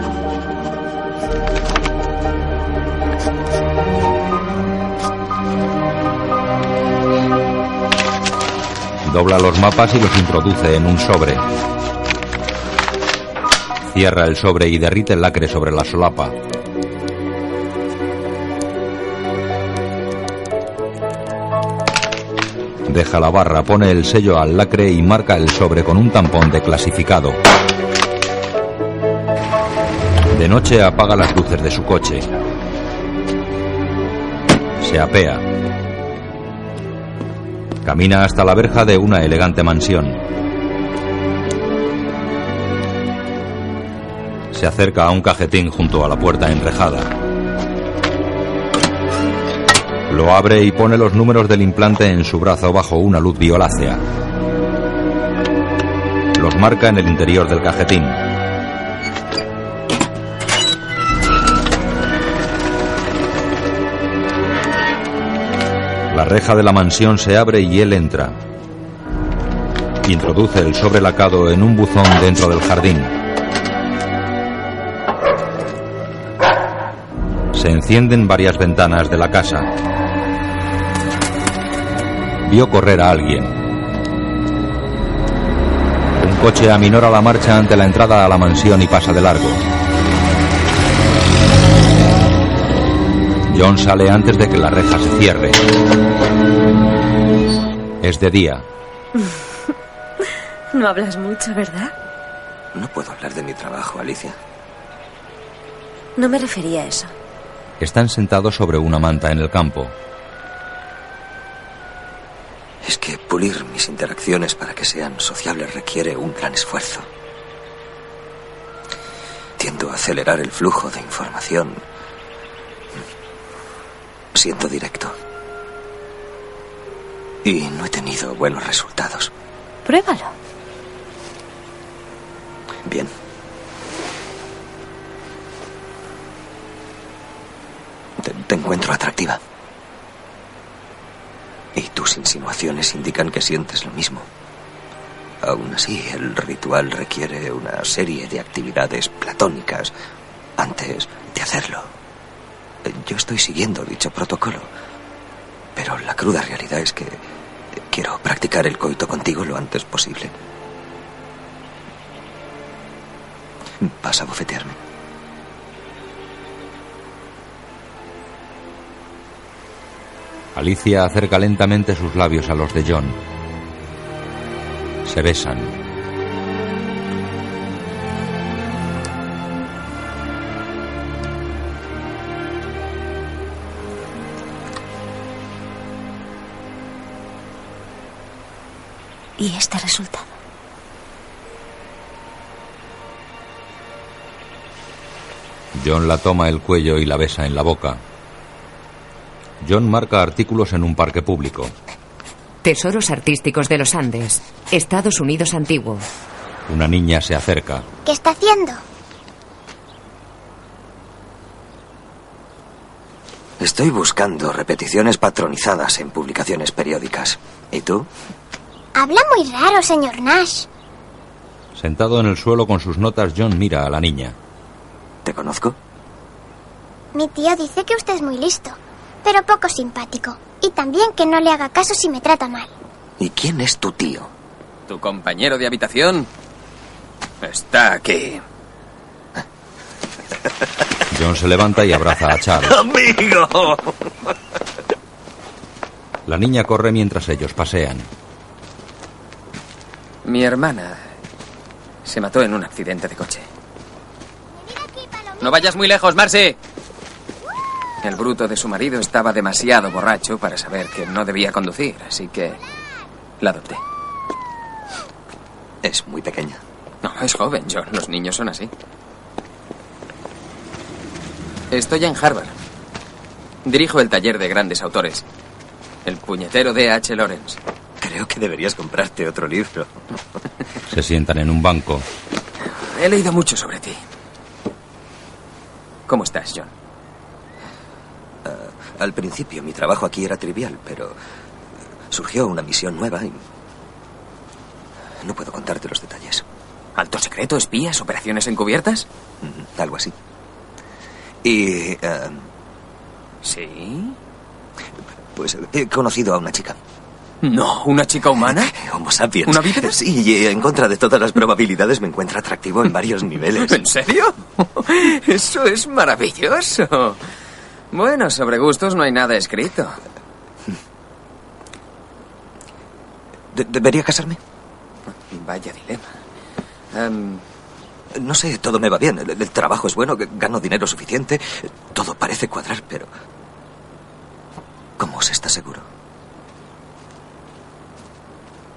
dobla los mapas y los introduce en un sobre. Cierra el sobre y derrite el lacre sobre la solapa. Deja la barra, pone el sello al lacre y marca el sobre con un tampón de clasificado. De noche apaga las luces de su coche. Se apea. Camina hasta la verja de una elegante mansión. Se acerca a un cajetín junto a la puerta enrejada. Lo abre y pone los números del implante en su brazo bajo una luz violácea. Los marca en el interior del cajetín. La reja de la mansión se abre y él entra. Introduce el sobre lacado en un buzón dentro del jardín. Se encienden varias ventanas de la casa. Vio correr a alguien. Un coche aminora la marcha ante la entrada a la mansión y pasa de largo. John sale antes de que la reja se cierre. Es de día. [LAUGHS] No hablas mucho, ¿verdad? No puedo hablar de mi trabajo, Alicia. No me refería a eso. Están sentados sobre una manta en el campo. Es que pulir mis interacciones para que sean sociables requiere un gran esfuerzo. Tiendo a acelerar el flujo de información. Siendo directo. Y no he tenido buenos resultados. Pruébalo. Bien. Te, te encuentro atractiva. Y tus insinuaciones indican que sientes lo mismo. Aún así, el ritual requiere una serie de actividades platónicas antes de hacerlo. Yo estoy siguiendo dicho protocolo, pero la cruda realidad es que quiero practicar el coito contigo lo antes posible. ¿Vas a bofetearme? Alicia acerca lentamente sus labios a los de John. Se besan. ¿Y este resultado? John la toma el cuello y la besa en la boca. John marca artículos en un parque público. Tesoros artísticos de los Andes, Estados Unidos antiguo. Una niña se acerca. ¿Qué está haciendo? Estoy buscando repeticiones patronizadas en publicaciones periódicas. ¿Y tú? Habla muy raro, señor Nash. Sentado en el suelo con sus notas, John mira a la niña. ¿Te conozco? Mi tío dice que usted es muy listo, pero poco simpático. Y también que no le haga caso si me trata mal. ¿Y quién es tu tío? ¿Tu compañero de habitación? Está aquí. [LAUGHS] John se levanta y abraza a Charles. ¡Amigo! La niña corre mientras ellos pasean. Mi hermana se mató en un accidente de coche. No vayas muy lejos, Marcy. El bruto de su marido estaba demasiado borracho para saber que no debía conducir, así que la adopté. Es muy pequeña. No, es joven, John. Los niños son así. Estoy en Harvard. Dirijo el taller de grandes autores. El puñetero de H. Lawrence. Creo que deberías comprarte otro libro. [LAUGHS] Se sientan en un banco. He leído mucho sobre ti. ¿Cómo estás, John? Uh, al principio mi trabajo aquí era trivial, pero surgió una misión nueva y no puedo contarte los detalles. ¿Alto secreto, espías, operaciones encubiertas? Mm, algo así. Y... Uh, ¿Sí? Pues he conocido a una chica. No, ¿una chica humana? [LAUGHS] Homo sapiens. ¿Una bípeda? Sí, y en contra de todas las probabilidades me encuentra atractivo en varios [LAUGHS] niveles. ¿En serio? [LAUGHS] Eso es maravilloso. Bueno, sobre gustos no hay nada escrito. De- ¿Debería casarme? Vaya dilema. Em, No sé, todo me va bien. El, el trabajo es bueno, gano dinero suficiente. Todo parece cuadrar, pero... ¿Cómo se está seguro?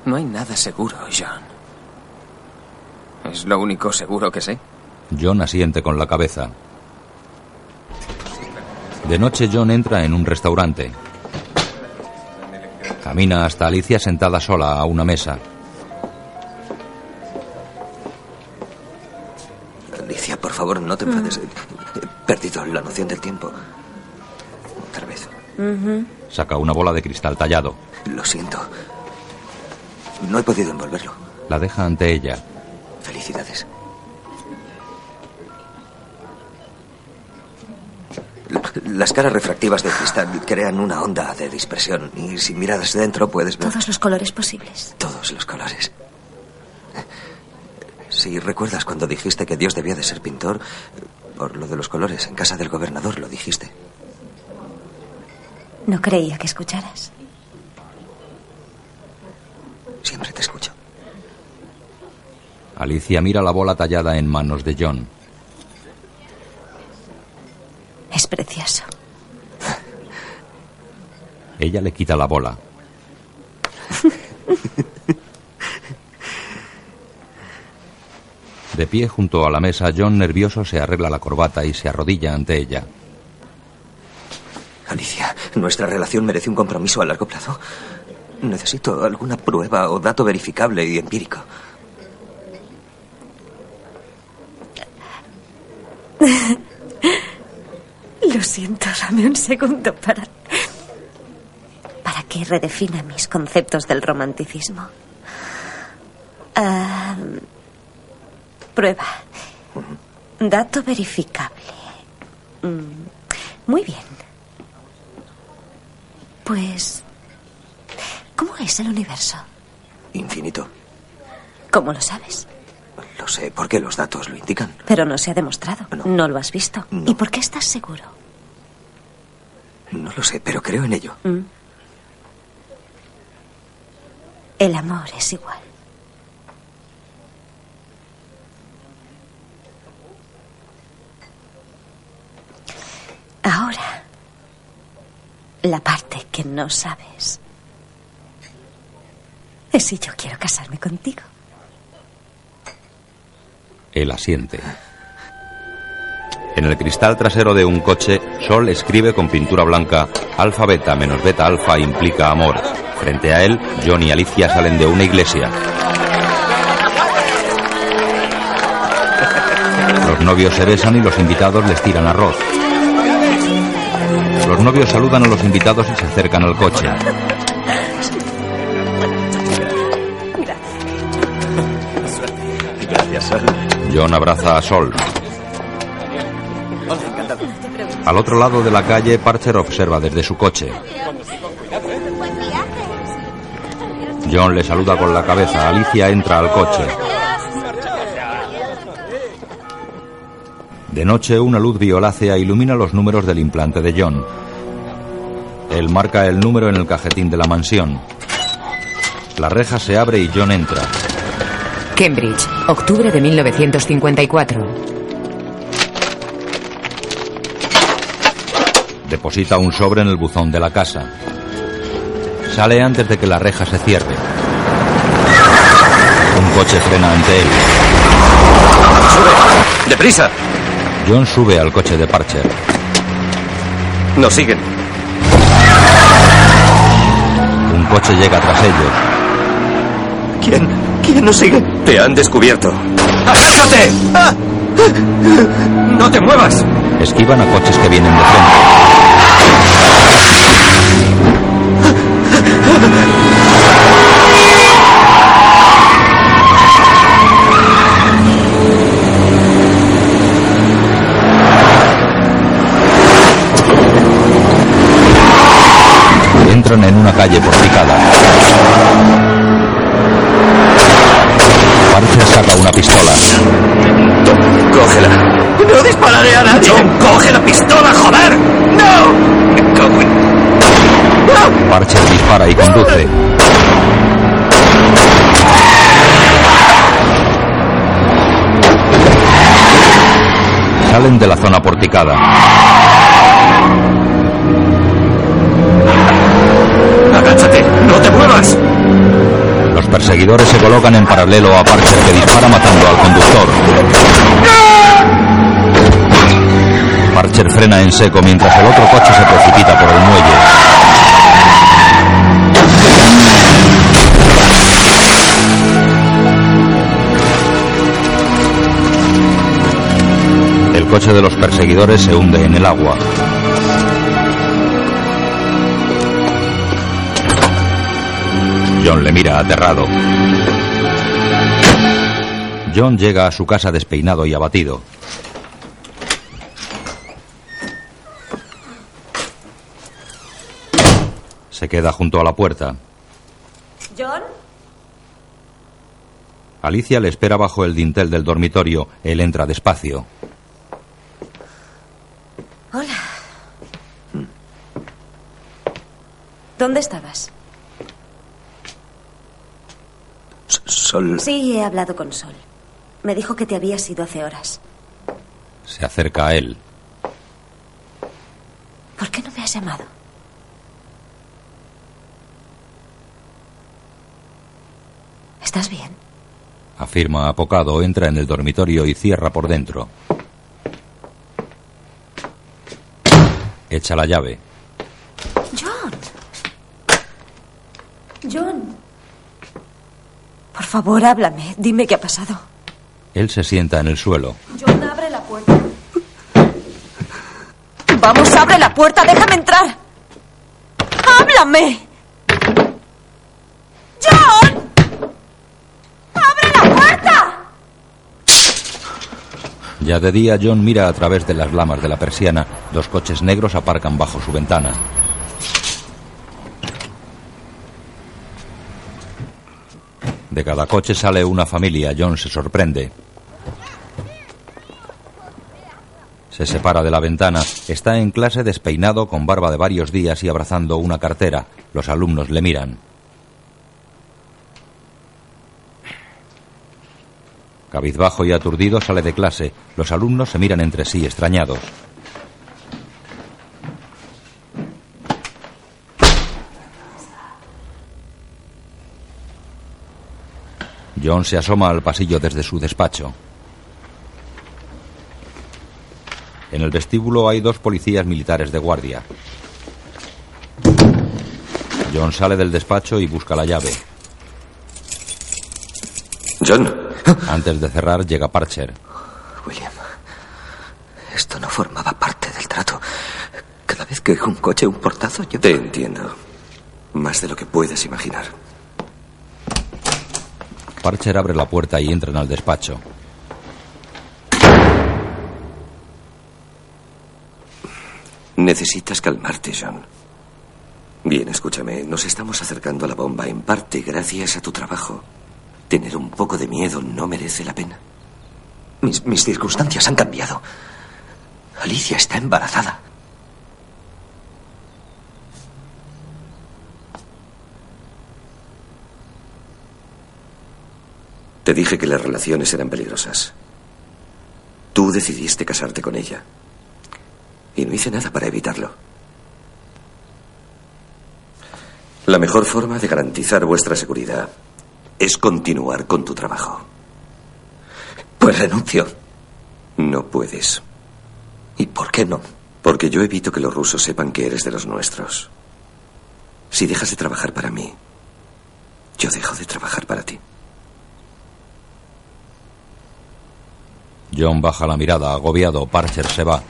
No hay nada seguro, John. Es lo único seguro que sé. John asiente con la cabeza. De noche John entra en un restaurante. Camina hasta Alicia sentada sola a una mesa. Alicia, por favor, no te enfades. He perdido la noción del tiempo. Otra vez. Saca una bola de cristal tallado. Lo siento. No he podido envolverlo. La deja ante ella. Felicidades. La- Las caras refractivas del cristal crean una onda de dispersión y si miras dentro puedes ver Todos los colores posibles. todos los colores. Si recuerdas cuando dijiste que Dios debía de ser pintor, por lo de los colores, en casa del gobernador lo dijiste. No creía que escucharas. Siempre te escucho. Alicia mira la bola tallada en manos de John. Es precioso. Ella le quita la bola. De pie junto a la mesa, John nervioso se arregla la corbata y se arrodilla ante ella. Alicia, nuestra relación merece un compromiso a largo plazo. Necesito alguna prueba o dato verificable y empírico. [LAUGHS] Lo siento, dame un segundo para. para que redefina mis conceptos del romanticismo. Prueba. Dato verificable. Mm, Muy bien. Pues. ¿Cómo es el universo? Infinito. ¿Cómo lo sabes? Lo sé porque los datos lo indican. Pero no se ha demostrado. No, lo has visto. ¿Y por qué estás seguro? No lo sé, pero creo en ello. Mm. El amor es igual. Ahora, la parte que no sabes es si yo quiero casarme contigo. Él asiente. En el cristal trasero de un coche, Sol escribe con pintura blanca Alfa beta menos beta alfa implica amor. Frente a él, John y Alicia salen de una iglesia. Los novios se besan y los invitados les tiran arroz. Los novios saludan a los invitados y se acercan al coche. John abraza a Sol. Al otro lado de la calle, Parcher observa desde su coche. John le saluda con la cabeza. Alicia entra al coche. De noche, una luz violácea ilumina los números del implante de John. Él marca el número en el cajetín de la mansión. La reja se abre y John entra. Cambridge, octubre de 1954. Deposita un sobre en el buzón de la casa. Sale antes de que la reja se cierre. Un coche frena ante él. ¡Sube! ¡Deprisa! John sube al coche de Parcher. Nos siguen. Un coche llega tras ellos. ¿Quién? ¿Quién nos sigue? Te han descubierto. ¡Acércate! ¡Ah! ¡No te muevas! Esquivan a coches que vienen de frente. Salen de la zona porticada. ¡Agáchate! ¡No te muevas! Los perseguidores se colocan en paralelo a Parcher que dispara matando al conductor. Parcher frena en seco mientras el otro coche se precipita por el muelle. El coche de los perseguidores se hunde en el agua. John le mira aterrado. John llega a su casa despeinado y abatido. Se queda junto a la puerta. ¿John? Alicia le espera bajo el dintel del dormitorio. Él entra despacio. Hola. ¿Dónde estabas? Sol. Sí, he hablado con Sol. Me dijo que te habías ido hace horas. Se acerca a él. ¿Por qué no me has llamado? ¿Estás bien? Afirma apocado, entra en el dormitorio y cierra por dentro. Echa la llave. John. John. Por favor, háblame. Dime qué ha pasado. Él se sienta en el suelo. John, abre la puerta. Vamos, abre la puerta. Déjame entrar. ¡Háblame! ¡John! ¡Abre la puerta! Ya de día, John mira a través de las lamas de la persiana. Dos coches negros aparcan bajo su ventana. De cada coche sale una familia. John se sorprende. Se separa de la ventana. Está en clase despeinado con barba de varios días y abrazando una cartera. Los alumnos le miran. Cabizbajo y aturdido sale de clase. Los alumnos se miran entre sí extrañados. John se asoma al pasillo desde su despacho. En el vestíbulo hay dos policías militares de guardia. John sale del despacho y busca la llave. John. Antes de cerrar llega Parcher. William, esto no formaba parte del trato. Cada vez que un coche, un portazo, yo... Te entiendo. Más de lo que puedes imaginar. Parcher abre la puerta y entran al despacho. Necesitas calmarte, John. Bien, escúchame. Nos estamos acercando a la bomba en parte gracias a tu trabajo. Tener un poco de miedo no merece la pena. Mis, mis circunstancias han cambiado. Alicia está embarazada. Te dije que las relaciones eran peligrosas. Tú decidiste casarte con ella. Y no hice nada para evitarlo. La mejor forma de garantizar vuestra seguridad es continuar con tu trabajo. Pues renuncio. No puedes. ¿Y por qué no? Porque yo evito que los rusos sepan que eres de los nuestros. Si dejas de trabajar para mí, yo dejo de trabajar para ti. John baja la mirada, agobiado. Parcher se va.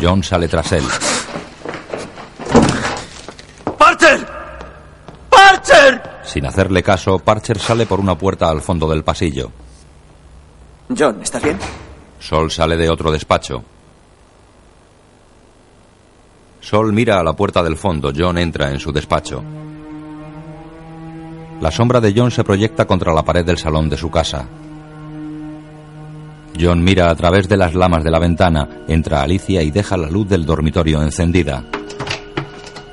John sale tras él. ¡Parcher! ¡Parcher! Sin hacerle caso, Parcher sale por una puerta al fondo del pasillo. John, ¿estás bien? Sol sale de otro despacho. Sol mira a la puerta del fondo. John entra en su despacho. La sombra de John se proyecta contra la pared del salón de su casa. John mira a través de las lamas de la ventana, entra Alicia y deja la luz del dormitorio encendida.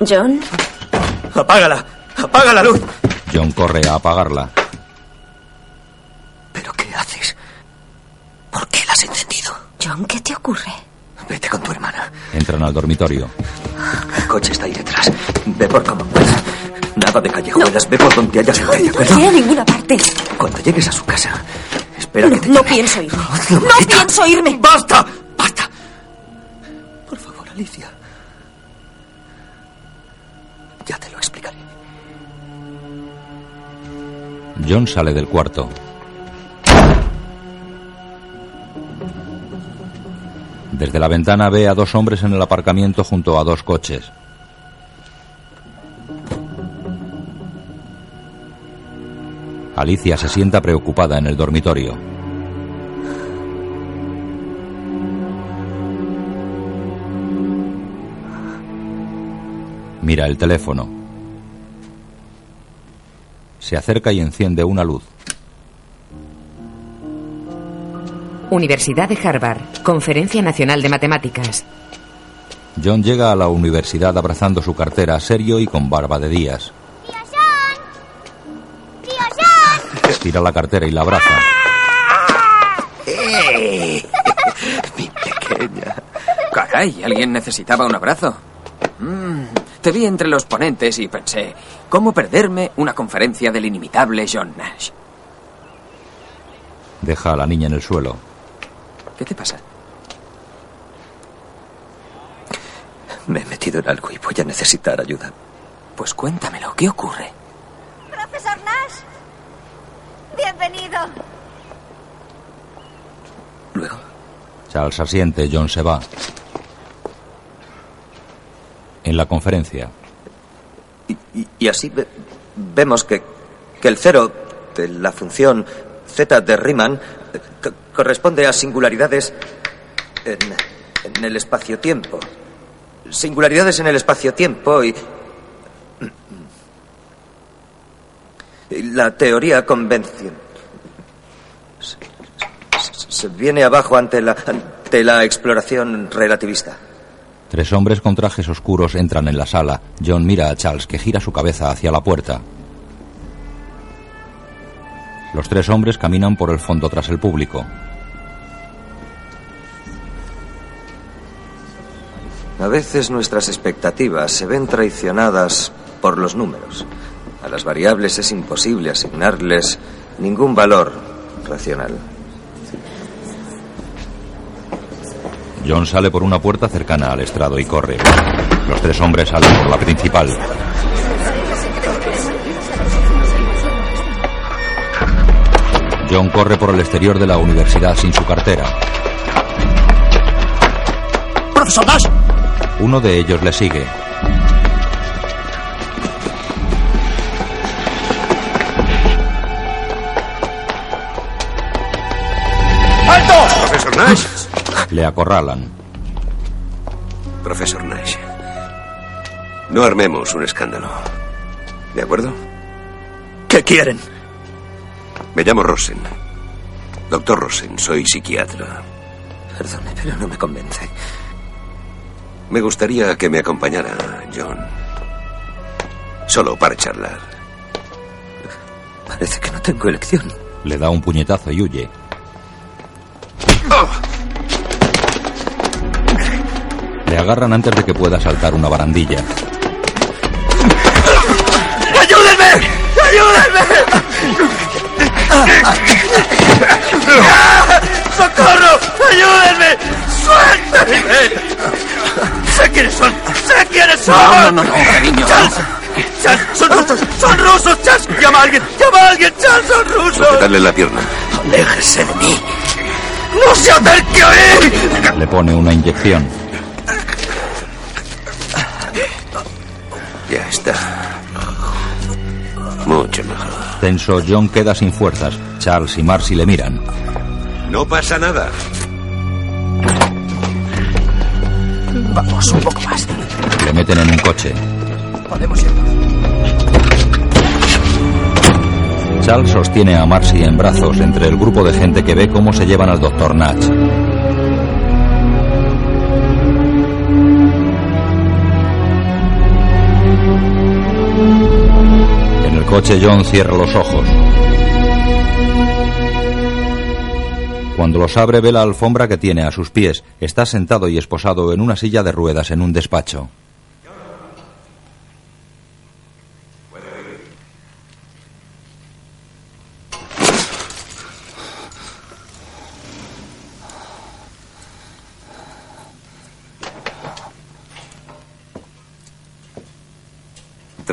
John, ¡Apágala! ¡Apaga la luz! John corre a apagarla. ¿Pero qué haces? John, ¿qué te ocurre? Vete con tu hermana. Entran al dormitorio. El coche está ahí detrás. Ve por puedas. Nada de callejuelas. Ve por donde ir, ¿de No acuerdo? iré a ninguna parte. Cuando llegues a su casa, espera No, que te no llame. pienso irme. No pienso irme. ¡Basta! ¡Basta! Por favor, Alicia. Ya te lo explicaré. John sale del cuarto. Desde la ventana ve a dos hombres en el aparcamiento junto a dos coches. Alicia se sienta preocupada en el dormitorio. Mira el teléfono. Se acerca y enciende una luz. Universidad de Harvard. Conferencia Nacional de Matemáticas. John llega a la universidad abrazando su cartera, serio y con barba de días. Tira la cartera y la abraza. ¡Eh! [LAUGHS] Mi pequeña. Caray, ¿alguien necesitaba un abrazo? Mm, te vi entre los ponentes y pensé, ¿cómo perderme una conferencia del inimitable John Nash? Deja a la niña en el suelo. ¿Qué te pasa? Me he metido en algo y voy a necesitar ayuda. Pues cuéntamelo, ¿qué ocurre? Profesor. Bienvenido. Luego. Charles asiente, John se va. En la conferencia, Y, y así ve- vemos que, que el cero de la función z de Riemann eh, co- corresponde a singularidades en, en el espacio-tiempo. Singularidades en el espacio-tiempo y... La teoría convención se, se- se viene abajo ante la, ante la exploración relativista. tres hombres con trajes oscuros entran en la sala. John mira a Charles, que gira su cabeza hacia la puerta. Los tres hombres caminan por el fondo tras el público. A veces nuestras expectativas se ven traicionadas por los números. A las variables es imposible asignarles ningún valor racional. John sale por una puerta cercana al estrado y corre. Los tres hombres salen por la principal. John corre por el exterior de la universidad sin su cartera. ¡Profesor Nash! Uno de ellos le sigue. Nash. Le acorralan. Profesor Nash. No armemos un escándalo. ¿De acuerdo? ¿Qué quieren? Me llamo Rosen. Doctor Rosen, soy psiquiatra. Perdone, pero no me convence. Me gustaría que me acompañara, John. Solo para charlar. Parece que no tengo elección. Le da un puñetazo y huye. Le agarran antes de que pueda saltar una barandilla. ¡Ayúdenme! ¡Ayúdenme! ¡Socorro! ¡Ayúdenme! ¡Suéltenme! ¡Sé quiénes son! ¡Sé quiénes son! No, no, no, no, cariño. ¡Charles! ¡Charles! ¡Son rusos! ¡Son rusos! ¡Charles! ¡Llama a alguien! ¡Llama a alguien! ¡Charles! ¡Son rusos! Sujetarle la pierna. ¡Aléjese de mí! ¡No se acerque a mí! Le pone una inyección. Ya está. Mucho mejor. Tenso, John queda sin fuerzas. Charles y Marcy le miran. No pasa nada. Vamos, un poco más. Le meten en un coche. Podemos irnos. Charles sostiene a Marcy en brazos entre el grupo de gente que ve cómo se llevan al doctor Natch. En el coche John cierra los ojos. Cuando los abre ve la alfombra que tiene a sus pies. Está sentado y esposado en una silla de ruedas en un despacho.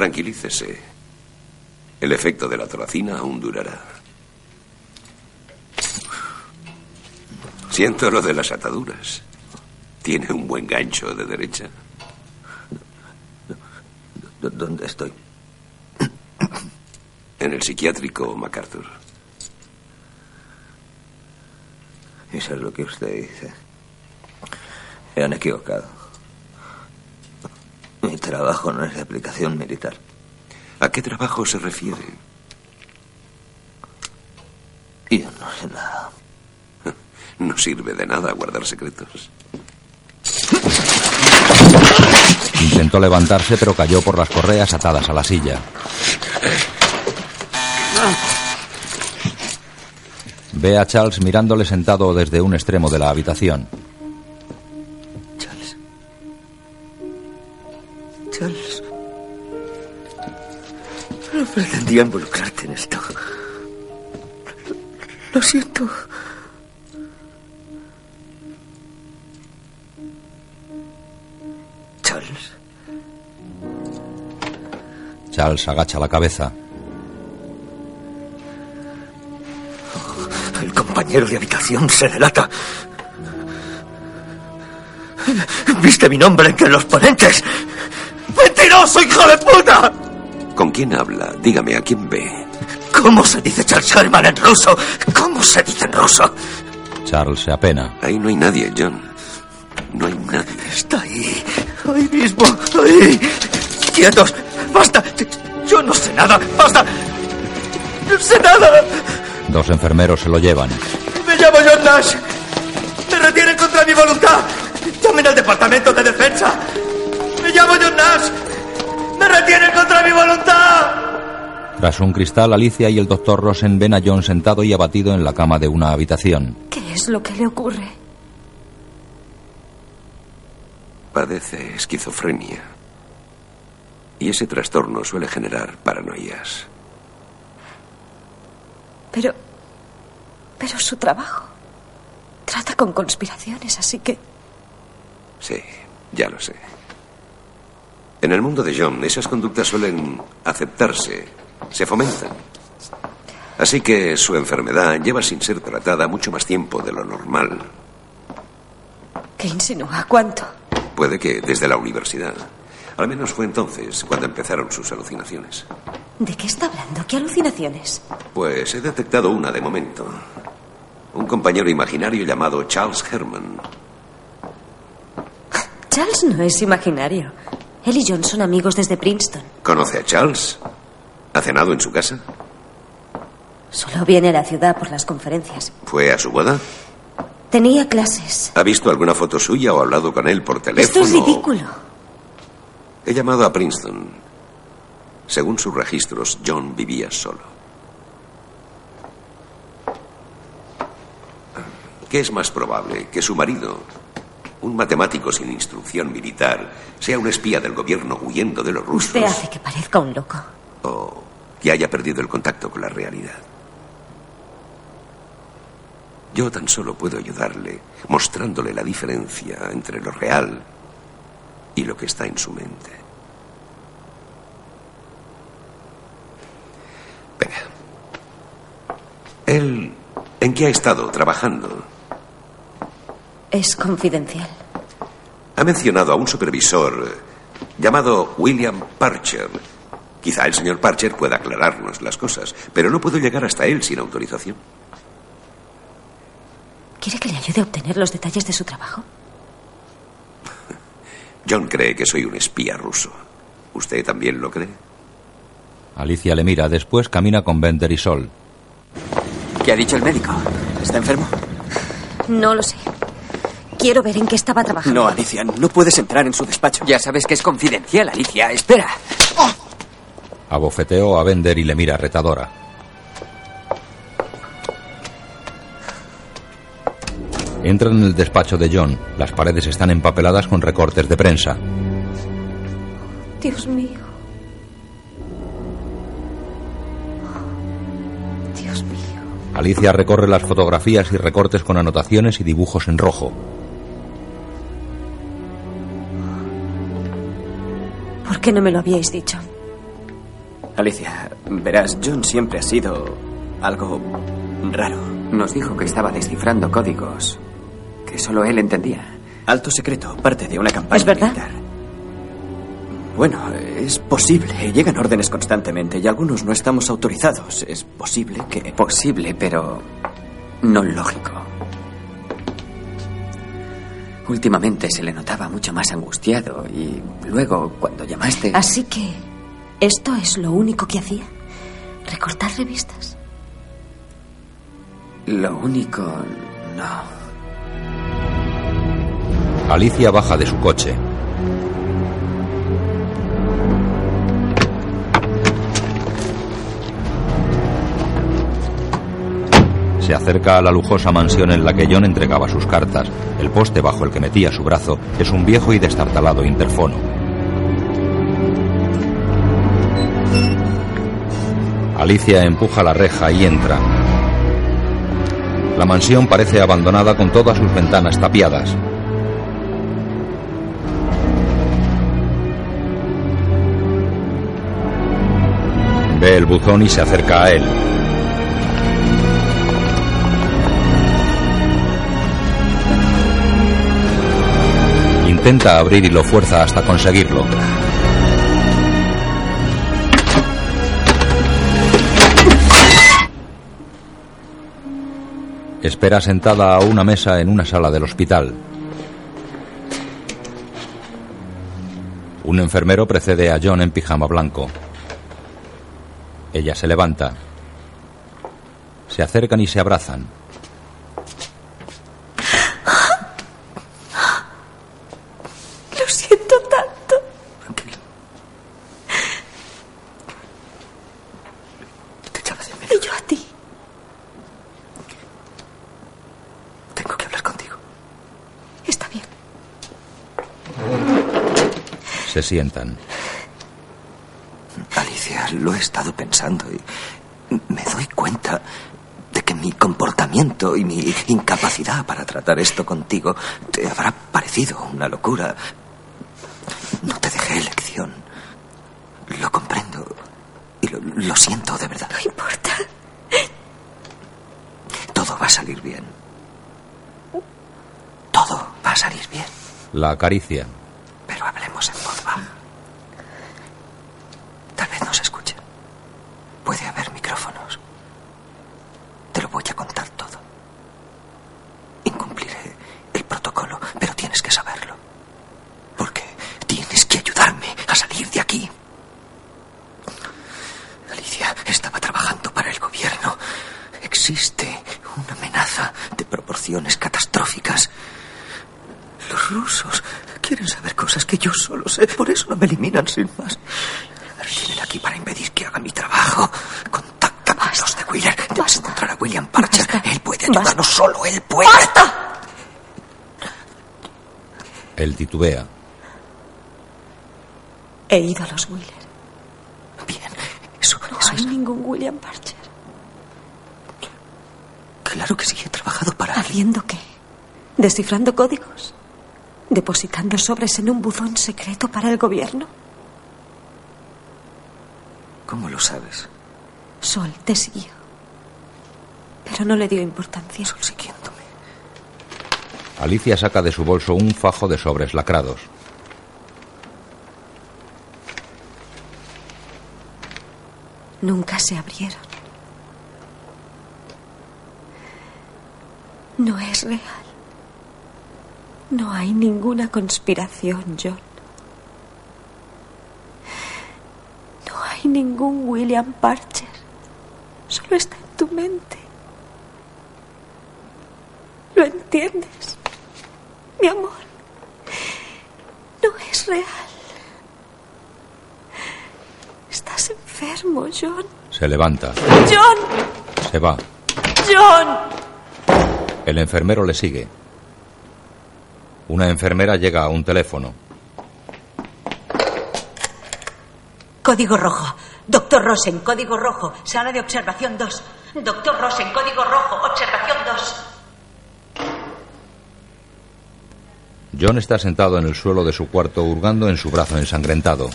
Tranquilícese. El efecto de la toracina aún durará. Siento lo de las ataduras. Tiene un buen gancho de derecha. ¿Dónde estoy? En el psiquiátrico MacArthur. Eso es lo que usted dice. Se han equivocado. [LAUGHS] Mi trabajo no es de aplicación militar. ¿A qué trabajo se refiere? Yo no sé nada. [LAUGHS] No sirve de nada guardar secretos. Intentó levantarse pero cayó por las correas atadas a la silla. Ve a Charles mirándole sentado desde un extremo de la habitación. Charles. No pretendía involucrarte en esto. Lo siento. Charles. Charles agacha la cabeza. El compañero de habitación se delata. ¿Viste mi nombre entre los ponentes? ¡Mentiroso, hijo de puta! ¿Con quién habla? Dígame, ¿a quién ve? ¿Cómo se dice Charles Herman en ruso? ¿Cómo se dice en ruso? Charles se apena. Ahí no hay nadie, John. No hay nadie. Está ahí. Ahí mismo. Ahí. Quietos. Basta. Yo no sé nada. Basta. No sé nada. Dos enfermeros se lo llevan. Me llamo John Nash. Me retienen contra mi voluntad. Llamen al departamento de defensa. Me llamo John Nash. Me retienen contra mi voluntad. Tras un cristal, Alicia y el doctor Rosen ven a John sentado y abatido en la cama de una habitación. ¿Qué es lo que le ocurre? Padece esquizofrenia. Y ese trastorno suele generar paranoias. Pero... Pero su trabajo. Trata con conspiraciones, así que... Sí, ya lo sé. En el mundo de John, esas conductas suelen aceptarse, se fomentan. Así que su enfermedad lleva sin ser tratada mucho más tiempo de lo normal. ¿Qué insinúa? ¿Cuánto? Puede que desde la universidad. Al menos fue entonces cuando empezaron sus alucinaciones. ¿De qué está hablando? ¿Qué alucinaciones? Pues he detectado una de momento. Un compañero imaginario llamado Charles Herman. [LAUGHS] Charles no es imaginario. Él y John son amigos desde Princeton. ¿Conoce a Charles? ¿Ha cenado en su casa? Solo viene a la ciudad por las conferencias. ¿Fue a su boda? Tenía clases. ¿Ha visto alguna foto suya o ha hablado con él por Esto teléfono? es ridículo. He llamado a Princeton. Según sus registros, John vivía solo. ¿Qué es más probable? ¿Que su marido, un matemático sin instrucción militar, sea un espía del gobierno huyendo de los rusos? Usted hace que parezca un loco. ¿O que haya perdido el contacto con la realidad? Yo tan solo puedo ayudarle mostrándole la diferencia entre lo real y lo que está en su mente. Venga. ¿Él en qué ha estado trabajando? Es confidencial. Ha mencionado a un supervisor llamado William Parcher. Quizá el señor Parcher pueda aclararnos las cosas, pero no puedo llegar hasta él sin autorización. ¿Quiere que le ayude a obtener los detalles de su trabajo? [LAUGHS] John cree que soy un espía ruso. ¿Usted también lo cree? Alicia le mira, después camina con Bender y Sol. ¿Qué ha dicho el médico? ¿Está enfermo? No lo sé. Quiero ver en qué estaba trabajando. No, Alicia, no puedes entrar en su despacho. Ya sabes que es confidencial, Alicia. Espera. Abofeteó a Bender y le mira retadora. Entran en el despacho de John. Las paredes están empapeladas con recortes de prensa. Dios mío. Dios mío. Alicia recorre las fotografías y recortes con anotaciones y dibujos en rojo. Qué no me lo habíais dicho? Alicia, verás, John siempre ha sido algo raro. Nos dijo que estaba descifrando códigos que solo él entendía. Alto secreto, parte de una campaña ¿Es verdad? militar. Bueno, es posible. Llegan órdenes constantemente y algunos no estamos autorizados. Es posible que... Posible, pero no lógico. Últimamente se le notaba mucho más angustiado y luego cuando llamaste... Así que esto es lo único que hacía. Recortar revistas. Lo único... no. Alicia baja de su coche. Se acerca a la lujosa mansión en la que John entregaba sus cartas. El poste bajo el que metía su brazo es un viejo y destartalado interfono. Alicia empuja la reja y entra. La mansión parece abandonada con todas sus ventanas tapiadas. Ve el buzón y se acerca a él. Intenta abrir y lo fuerza hasta conseguirlo. Espera sentada a una mesa en una sala del hospital. Un enfermero precede a John en pijama blanco. Ella se levanta. Se acercan y se abrazan. Lo siento tanto. Y yo a ti. Tengo que hablar contigo. Está bien. Se sientan. Alicia, lo he estado pensando y me doy cuenta de que mi comportamiento y mi incapacidad para tratar esto contigo te habrá parecido una locura. No te dejé elección. Lo comprendo y lo, lo siento de verdad. No importa. Todo va a salir bien. Todo va a salir bien. La acaricia. Pero hablemos en voz baja. Tal vez no se escuche. Puede haber micrófonos. Te lo voy a contar todo. Incumpliré el protocolo, pero tienes que saberlo. Porque tienes que ayudarme a salir de aquí. Alicia estaba trabajando para el gobierno. Existe una amenaza de proporciones catastróficas. Los rusos quieren saber cosas que yo solo sé, por eso no me eliminan sin más. Vienen aquí para impedir que haga mi trabajo. Contacta con los de Wheeler. Debes encontrar a William Parcher. Él puede ayudarnos solo, él puede. Él titubea. He ido a los Wheeler. Eso, No eso hay es... ningún William Parcher. Claro que sí, he trabajado para... ¿Haciendo qué? ¿Descifrando códigos? ¿Depositando sobres en un buzón secreto para el gobierno? ¿Cómo lo sabes? Sol te siguió. Pero no le dio importancia. Sol siguiéndome. Alicia saca de su bolso un fajo de sobres lacrados. Nunca se abrieron. No es real. No hay ninguna conspiración, John. No hay ningún William Parcher. Solo está en tu mente. ¿Lo entiendes? Mi amor. No es real. Estás enfermo, John. Se levanta. John. Se va. John. El enfermero le sigue. Una enfermera llega a un teléfono. Código rojo. Doctor Rosen, código rojo. Sala de observación 2. Doctor Rosen, código rojo. Observación 2. John está sentado en el suelo de su cuarto hurgando en su brazo ensangrentado.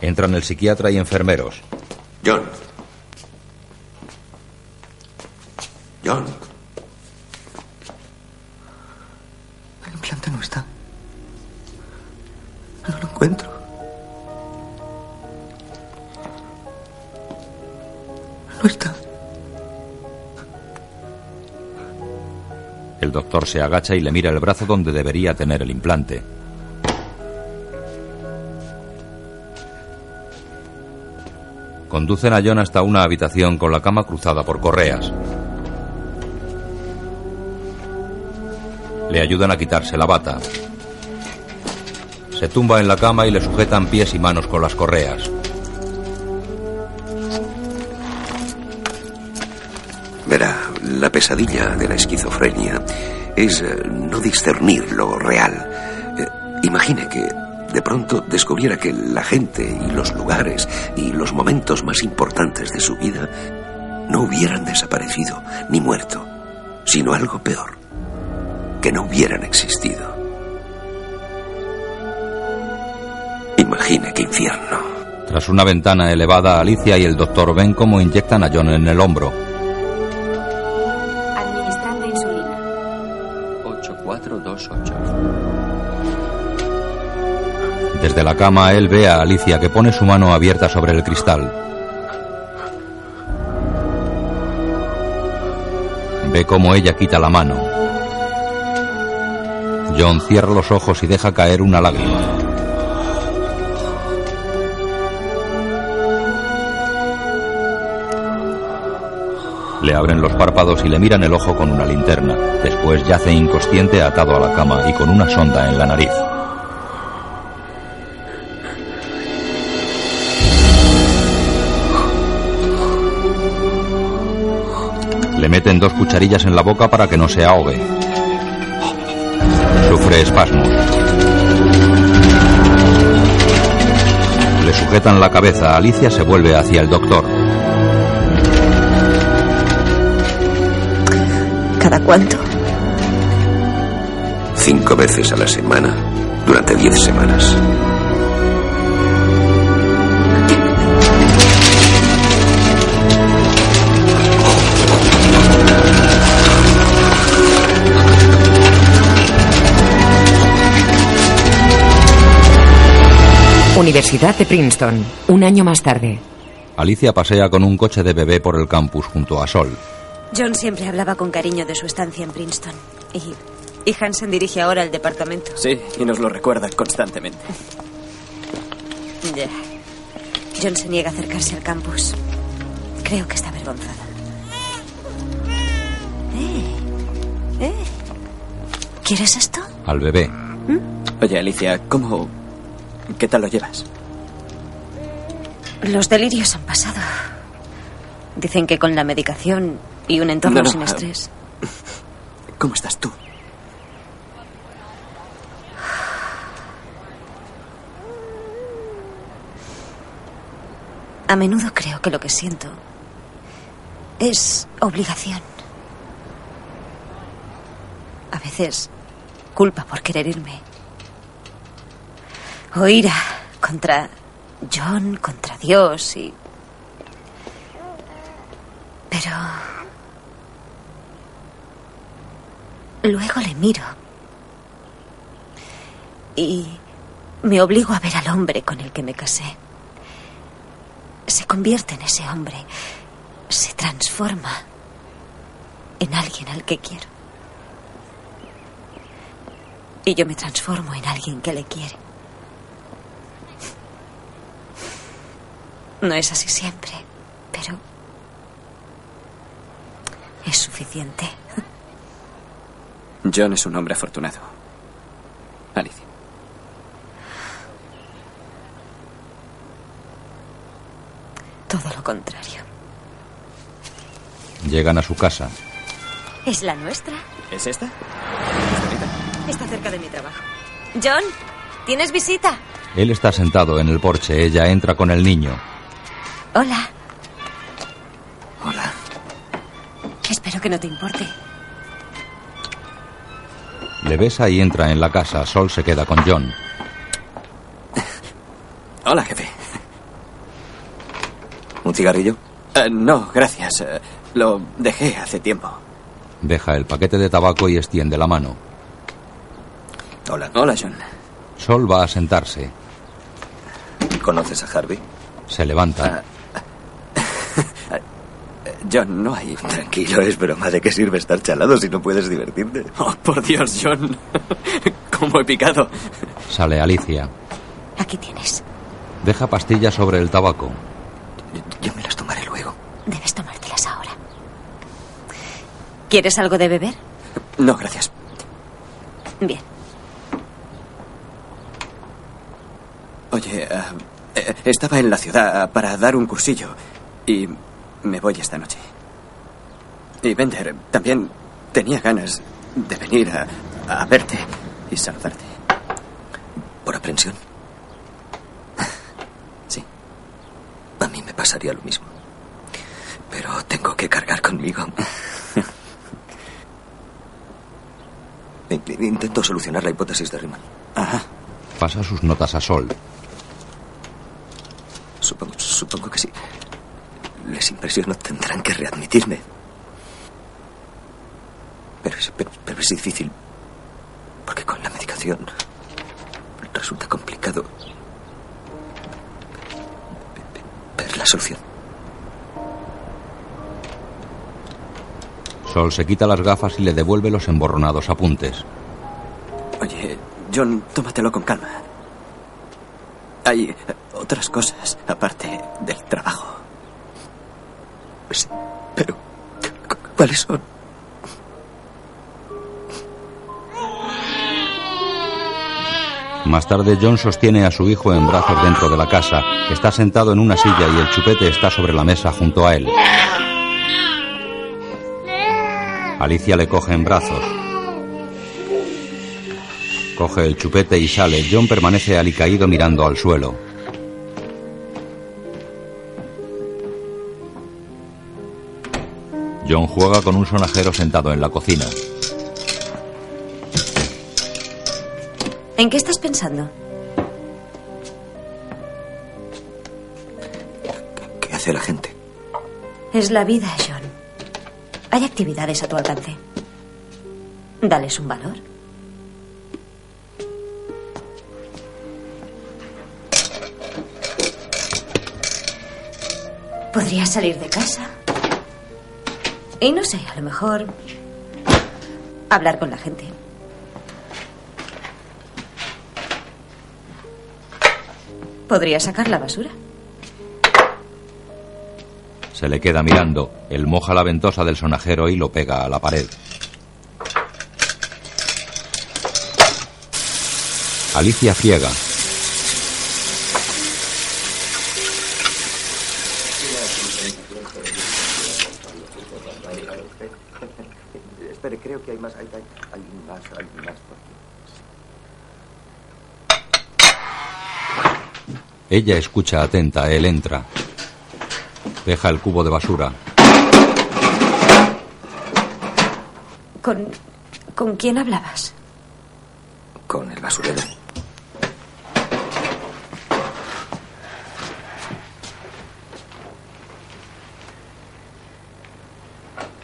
Entran el psiquiatra y enfermeros. John. John. El implante no está. No lo encuentro. No está. El doctor se agacha y le mira el brazo donde debería tener el implante. Conducen a John hasta una habitación con la cama cruzada por correas. Le ayudan a quitarse la bata. Se tumba en la cama y le sujetan pies y manos con las correas. Verá, la pesadilla de la esquizofrenia es eh, no discernir lo real. Eh, imagine que de pronto descubriera que la gente y los lugares y los momentos más importantes de su vida no hubieran desaparecido ni muerto, sino algo peor, que no hubieran existido. Imagine qué infierno. Tras una ventana elevada, Alicia y el doctor ven cómo inyectan a John en el hombro. Administrando insulina. 8428. Desde la cama, él ve a Alicia que pone su mano abierta sobre el cristal. Ve cómo ella quita la mano. John cierra los ojos y deja caer una lágrima. Le abren los párpados y le miran el ojo con una linterna. Después yace inconsciente atado a la cama y con una sonda en la nariz. Le meten dos cucharillas en la boca para que no se ahogue. Sufre espasmos. Le sujetan la cabeza. Alicia se vuelve hacia el doctor. ¿Cada cuánto? Cinco veces a la semana durante diez semanas. Universidad de Princeton. Un año más tarde. Alicia pasea con un coche de bebé por el campus junto a Sol. John siempre hablaba con cariño de su estancia en Princeton. Y, y Hansen dirige ahora el departamento. Sí, y nos lo recuerda constantemente. Ya. John se niega a acercarse al campus. Creo que está avergonzada. Eh, eh. ¿Quieres esto? Al bebé. Oye, Alicia, ¿cómo... ¿Qué tal lo llevas? Los delirios han pasado. Dicen que con la medicación y un entorno No, no, sin estrés. ¿Cómo estás tú? A menudo creo que lo que siento es obligación. A veces culpa por querer irme. O ira contra John, contra Dios y... Pero... Luego le miro. Y me obligo a ver al hombre con el que me casé. Se convierte en ese hombre. Se transforma en alguien al que quiero. Y yo me transformo en alguien que le quiere. No es así siempre, pero es suficiente. John es un hombre afortunado. Alicia. Todo lo contrario. Llegan a su casa. Es la nuestra. ¿Es esta? Está cerca de mi trabajo. John, ¿tienes visita? Él está sentado en el porche. Ella entra con el niño. Hola. Hola. Espero que no te importe. Le besa y entra en la casa. Sol se queda con John. Hola, jefe. ¿Un cigarrillo? Eh, no, gracias. Eh, lo dejé hace tiempo. Deja el paquete de tabaco y extiende la mano. Hola. Hola, John. Sol va a sentarse. ¿Conoces a Harvey? Se levanta. [LAUGHS] John, no hay. Tranquilo, es broma. ¿De qué sirve estar chalado si no puedes divertirte? Oh, por Dios, John. [LAUGHS] ¿Cómo he picado? Sale Alicia. Aquí tienes. Deja pastillas sobre el tabaco. Yo me las tomaré luego. Debes tomártelas ahora. ¿Quieres algo de beber? No, gracias. Bien. Oye, eh, eh, estaba en la ciudad para dar un cursillo y me voy esta noche. Y Bender también tenía ganas de venir a, a verte y saludarte. ¿Por aprensión? [LAUGHS] Sí. A mí me pasaría lo mismo. Pero tengo que cargar conmigo. [LAUGHS] Intento solucionar la hipótesis de Riemann. Ajá. Pasa sus notas a Sol. Supongo, supongo que sí. Les impresiono, tendrán que readmitirme. Pero es, pero, pero es difícil. Porque con la medicación resulta complicado ver la solución. Sol se quita las gafas y le devuelve los emborronados apuntes. Oye, John, tómatelo con calma. Hay otras cosas aparte del trabajo. Sí, pero ¿cuáles son? Más tarde, John sostiene a su hijo en brazos dentro de la casa. Está sentado en una silla y el chupete está sobre la mesa junto a él. Alicia le coge en brazos. Coge el chupete y sale. John permanece alicaído mirando al suelo. John juega con un sonajero sentado en la cocina. ¿En qué estás pensando? ¿Qué hace la gente? Es la vida, John. Hay actividades a tu alcance. Dales un valor. Podrías salir de casa. Y no sé, a lo mejor hablar con la gente. Podría sacar la basura. Se le queda mirando. Él moja la ventosa del sonajero y lo pega a la pared. Alicia ciega. Que hay más. Hay, hay, hay más, hay más. Ella escucha atenta. Él entra. Deja el cubo de basura. ¿Con, ¿Con quién hablabas? Con el basurero.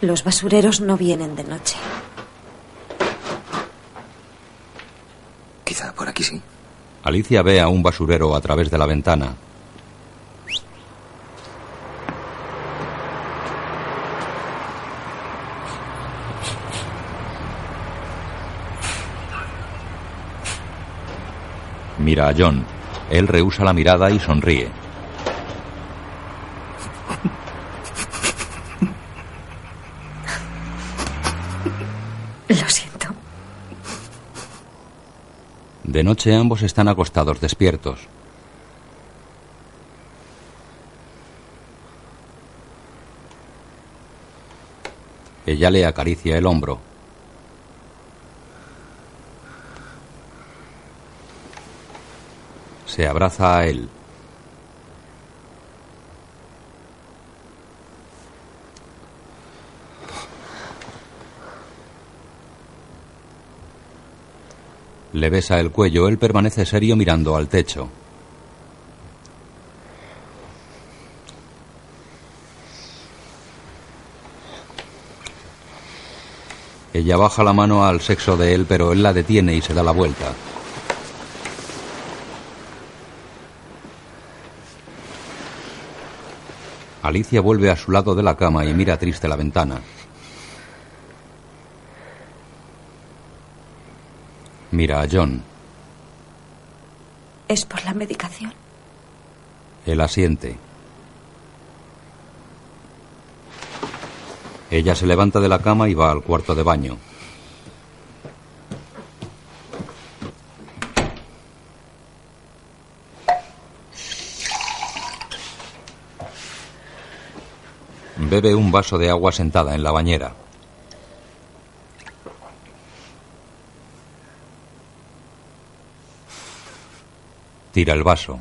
Los basureros no vienen de noche. Por aquí sí. Alicia ve a un basurero a través de la ventana. Mira a John. Él rehúsa la mirada y sonríe. De noche ambos están acostados despiertos. Ella le acaricia el hombro. Se abraza a él. Le besa el cuello, él permanece serio mirando al techo. Ella baja la mano al sexo de él, pero él la detiene y se da la vuelta. Alicia vuelve a su lado de la cama y mira triste la ventana. Mira a John. ¿Es por la medicación? Él asiente. Ella se levanta de la cama y va al cuarto de baño. Bebe un vaso de agua sentada en la bañera. Tira el vaso.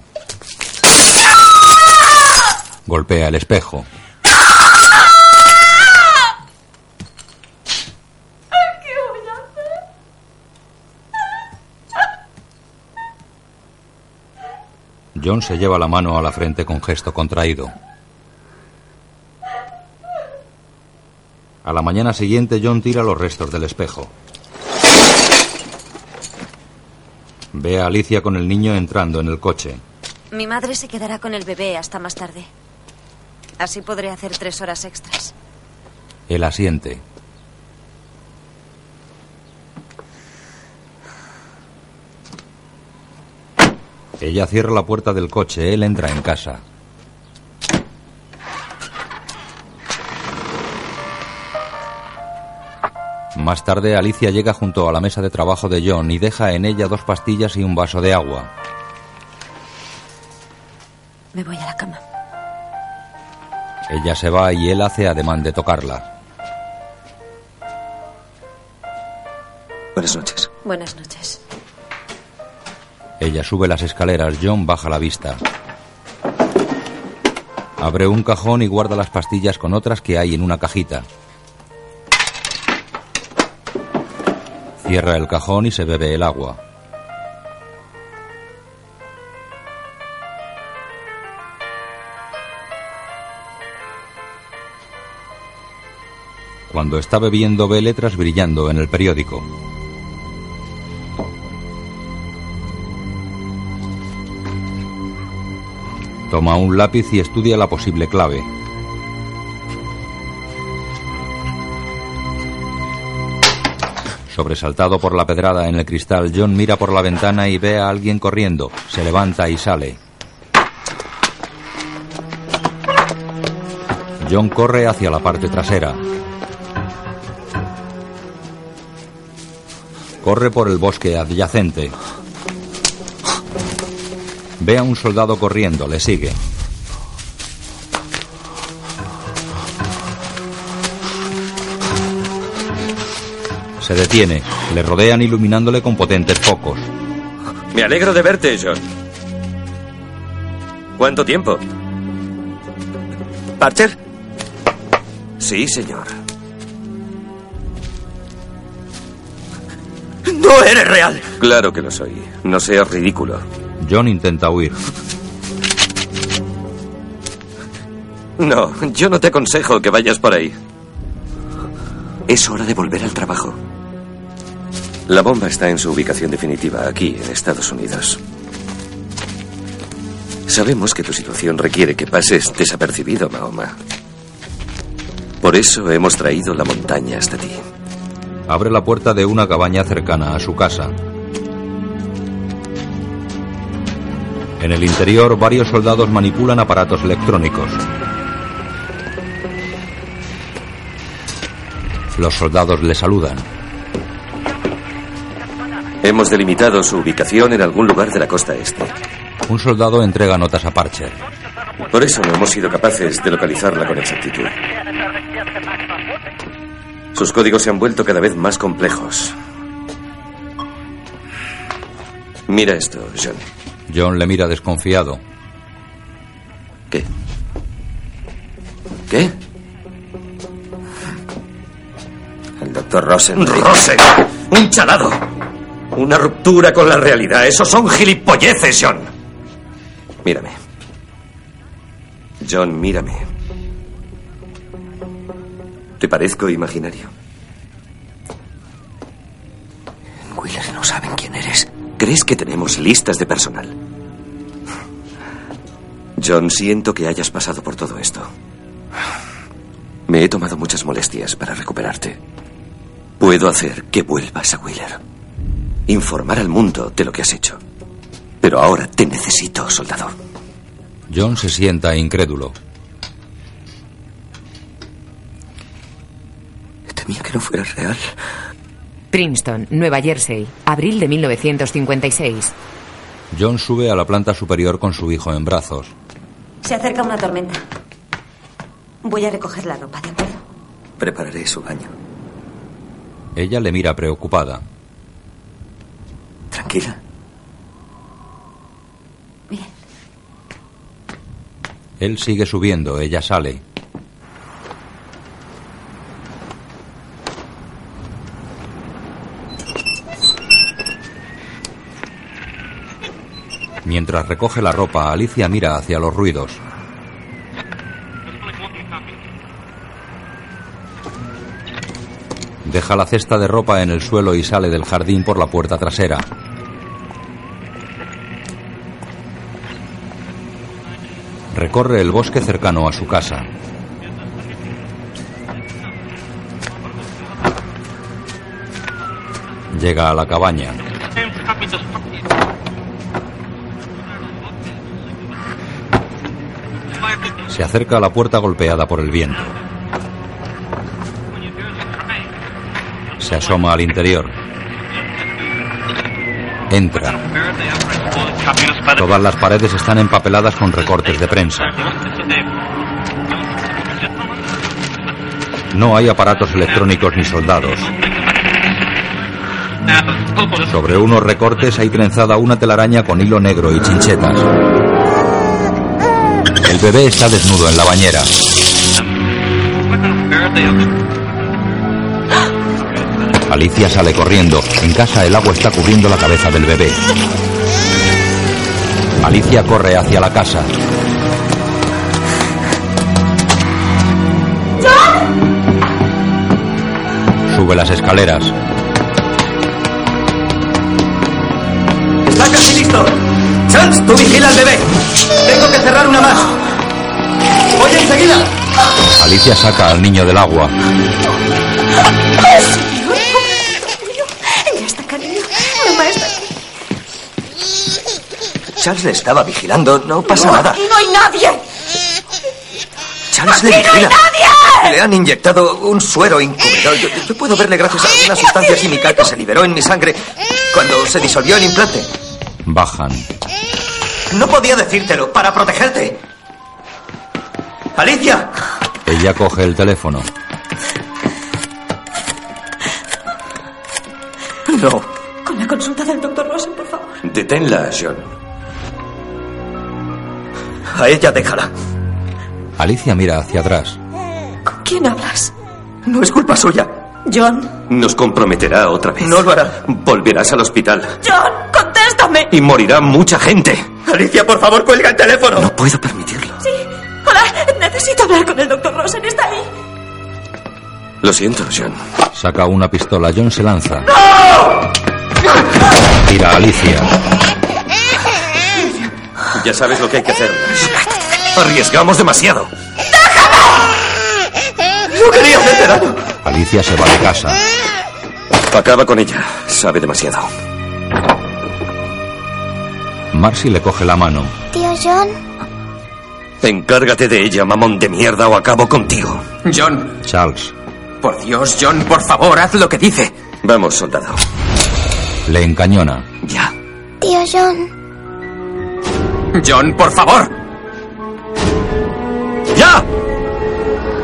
Golpea el espejo. John se lleva la mano a la frente con gesto contraído. A la mañana siguiente John tira los restos del espejo. Ve a Alicia con el niño entrando en el coche. Mi madre se quedará con el bebé hasta más tarde. Así podré hacer tres horas extras. Él asiente. Ella cierra la puerta del coche, él entra en casa. Más tarde, Alicia llega junto a la mesa de trabajo de John y deja en ella dos pastillas y un vaso de agua. Me voy a la cama. Ella se va y él hace ademán de tocarla. Buenas noches. Buenas noches. Ella sube las escaleras, John baja la vista. Abre un cajón y guarda las pastillas con otras que hay en una cajita. Cierra el cajón y se bebe el agua. Cuando está bebiendo ve letras brillando en el periódico. Toma un lápiz y estudia la posible clave. Sobresaltado por la pedrada en el cristal, John mira por la ventana y ve a alguien corriendo. Se levanta y sale. John corre hacia la parte trasera. Corre por el bosque adyacente. Ve a un soldado corriendo, le sigue. Se detiene. Le rodean iluminándole con potentes focos. Me alegro de verte, John. ¿Cuánto tiempo? ¿Parcher? Sí, señor. ¡No eres real! Claro que lo soy. No seas ridículo. John intenta huir. No, yo no te aconsejo que vayas por ahí. Es hora de volver al trabajo. La bomba está en su ubicación definitiva, aquí, en Estados Unidos. Sabemos que tu situación requiere que pases desapercibido, Mahoma. Por eso hemos traído la montaña hasta ti. Abre la puerta de una cabaña cercana a su casa. En el interior, varios soldados manipulan aparatos electrónicos. Los soldados le saludan. Hemos delimitado su ubicación en algún lugar de la costa este. Un soldado entrega notas a Parcher. Por eso no hemos sido capaces de localizarla con exactitud. Sus códigos se han vuelto cada vez más complejos. Mira esto, John. John le mira desconfiado. ¿Qué? ¿Qué? El doctor Rosen. ¡Rosen! ¡Un chalado! Una ruptura con la realidad. Esos son gilipolleces, John. Mírame. John, mírame. ¿Te parezco imaginario? Wheeler no saben quién eres. ¿Crees que tenemos listas de personal? John, siento que hayas pasado por todo esto. Me he tomado muchas molestias para recuperarte. Puedo hacer que vuelvas a Wheeler. Informar al mundo de lo que has hecho. Pero ahora te necesito, soldado. John se sienta incrédulo. Temía que no fuera real. Princeton, Nueva Jersey, abril de 1956. John sube a la planta superior con su hijo en brazos. Se acerca una tormenta. Voy a recoger la ropa, ¿de acuerdo? Prepararé su baño. Ella le mira preocupada. Tranquila. Bien. Él sigue subiendo, ella sale. Mientras recoge la ropa, Alicia mira hacia los ruidos. Deja la cesta de ropa en el suelo y sale del jardín por la puerta trasera. Recorre el bosque cercano a su casa. Llega a la cabaña. Se acerca a la puerta golpeada por el viento. Asoma al interior. Entra. Todas las paredes están empapeladas con recortes de prensa. No hay aparatos electrónicos ni soldados. Sobre unos recortes hay trenzada una telaraña con hilo negro y chinchetas. El bebé está desnudo en la bañera. Alicia sale corriendo. En casa el agua está cubriendo la cabeza del bebé. Alicia corre hacia la casa. Sube las escaleras. ¡Está casi listo! ¡Chance, tú vigila al bebé! ¡Tengo que cerrar una más! ¡Voy enseguida! Alicia saca al niño del agua. [LAUGHS] Charles le estaba vigilando. No pasa No, nada. aquí no hay nadie. Charles ¡Aquí le no hay vigila. nadie! Le han inyectado un suero incubador. Yo, yo puedo verle gracias a una sustancia química que se liberó en mi sangre cuando se disolvió el implante. Bajan. No podía decírtelo para protegerte. ¡Alicia! Ella coge el teléfono. No. Con la consulta del doctor Rosen, por favor. Deténla, John. A ella déjala. Alicia mira hacia atrás. ¿Con quién hablas? No es culpa suya. John. Nos comprometerá otra vez. No lo hará. Volverás al hospital John, contéstame. y morirá mucha gente. Alicia, por favor, cuelga el teléfono. No puedo permitirlo. Sí. Hola, necesito hablar con el doctor Rosen. ¿Está ahí? Lo siento, John. Saca una pistola. John se lanza. Tira a Alicia. Ya sabes lo que hay que hacer. Arriesgamos demasiado. No quería hacerte daño. Alicia se va de casa. Acaba con ella. Sabe demasiado. Marcy le coge la mano. Tío John, Encárgate de ella, mamón de mierda, o acabo contigo. John, Charles por Dios, John, por favor, haz lo que dice. Vamos, soldado. le encañona. Ya. tío John. John, por favor. ¡Ya!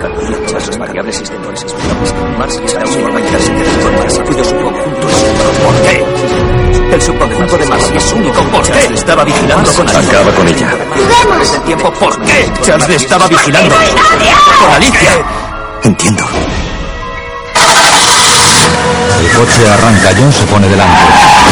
Camila, aprovechar sus variables sistemas. Mars está un orbital sintético cuyo subconjunto es un ¿Por qué? El subconjunto de Mars es único. ¿Por qué? Estaba vigilando con Alicia. Acaba con ella. El tiempo, ¿por qué? Charles le estaba vigilando. Con Alicia. Entiendo. El coche arranca, John se pone delante.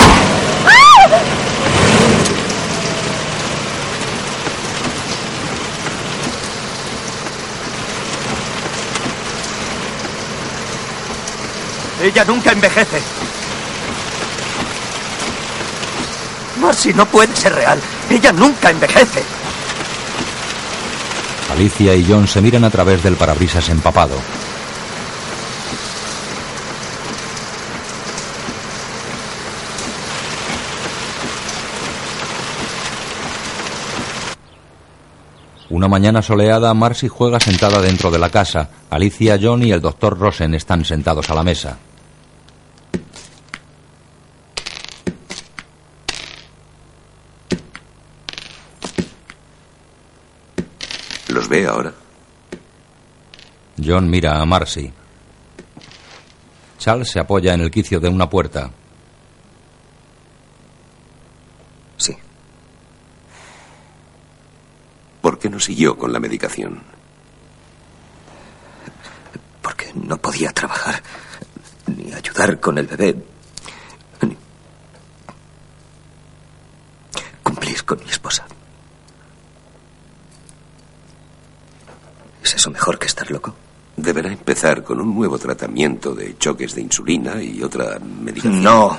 Ella nunca envejece. Marcy no puede ser real. Ella nunca envejece. Alicia y John se miran a través del parabrisas empapado. Una mañana soleada, Marcy juega sentada dentro de la casa. Alicia, John y el doctor Rosen están sentados a la mesa. ¿Los ve ahora? John mira a Marcy. Charles se apoya en el quicio de una puerta. Sí. ¿Por qué no siguió con la medicación? Porque no podía trabajar, ni ayudar con el bebé, ni cumplir con mi esposa. ¿Es eso mejor que estar loco? Deberá empezar con un nuevo tratamiento de choques de insulina y otra medicación. No.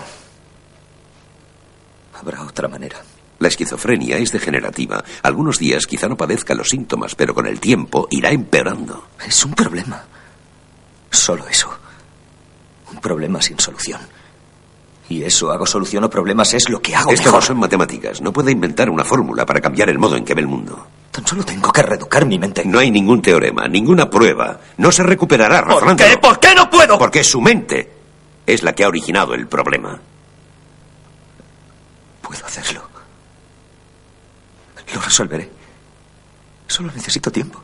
Habrá otra manera. La esquizofrenia es degenerativa. Algunos días quizá no padezca los síntomas, pero con el tiempo irá empeorando. Es un problema. Solo eso. Un problema sin solución. Y eso, hago soluciono problemas, es lo que hago Esto mejor. no son matemáticas. No puede inventar una fórmula para cambiar el modo en que ve el mundo. Tan solo tengo que reeducar mi mente. No hay ningún teorema, ninguna prueba. No se recuperará ¿Por razonándolo. qué? ¿Por qué no puedo? Porque su mente es la que ha originado el problema. Puedo hacerlo. Lo resolveré. Solo necesito tiempo.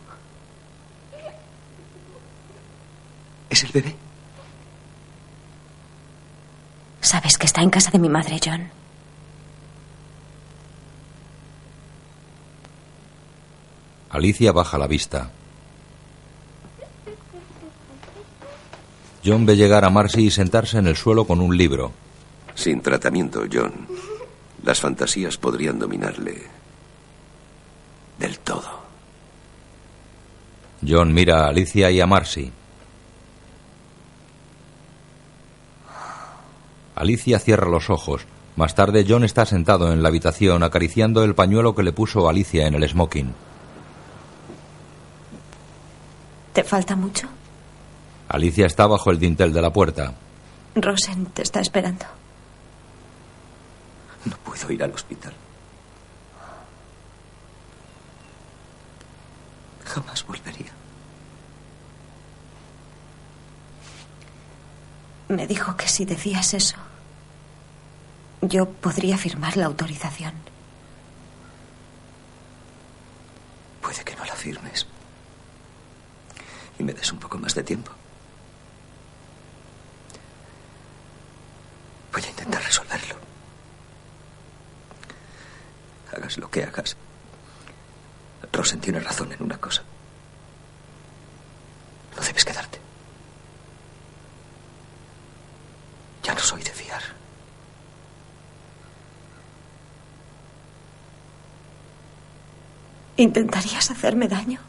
¿Es el bebé? Sabes que está en casa de mi madre, John. Alicia baja la vista. John ve llegar a Marcy y sentarse en el suelo con un libro. Sin tratamiento, John, las fantasías podrían dominarle del todo. John mira a Alicia y a Marcy. Alicia cierra los ojos. Más tarde, John está sentado en la habitación acariciando el pañuelo que le puso Alicia en el smoking. ¿Te falta mucho? Alicia está bajo el dintel de la puerta. Rosen te está esperando. No puedo ir al hospital. Jamás volvería. Me dijo que si decías eso, yo podría firmar la autorización. Puede que no la firmes. Y me des un poco más de tiempo. Voy a intentar resolverlo. Hagas lo que hagas. Rosen tiene razón en una cosa. No debes quedarte. Ya no soy de fiar. ¿Intentarías hacerme daño?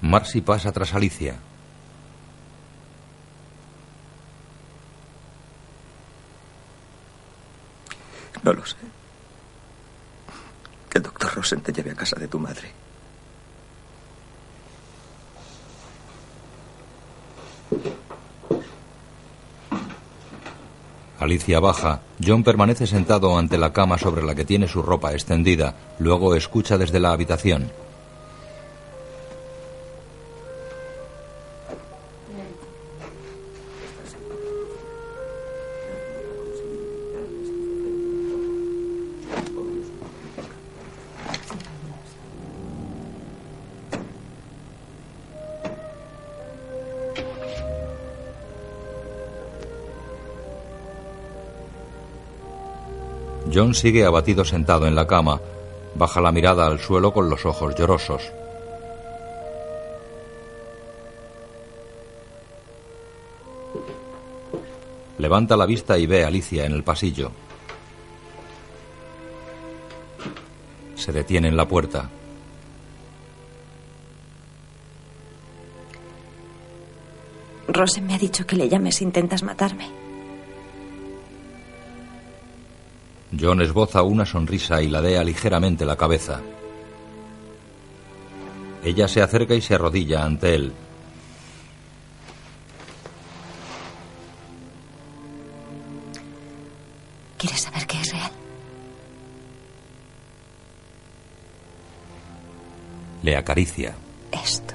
Marcy pasa tras Alicia. No lo sé. Que el doctor Rosen te lleve a casa de tu madre. Alicia baja. John permanece sentado ante la cama sobre la que tiene su ropa extendida. Luego escucha desde la habitación. John sigue abatido sentado en la cama. Baja la mirada al suelo con los ojos llorosos. Levanta la vista y ve a Alicia en el pasillo. Se detiene en la puerta. Rosen me ha dicho que le llames si intentas matarme. John esboza una sonrisa y ladea ligeramente la cabeza. Ella se acerca y se arrodilla ante él. ¿Quieres saber qué es real? Le acaricia. Esto.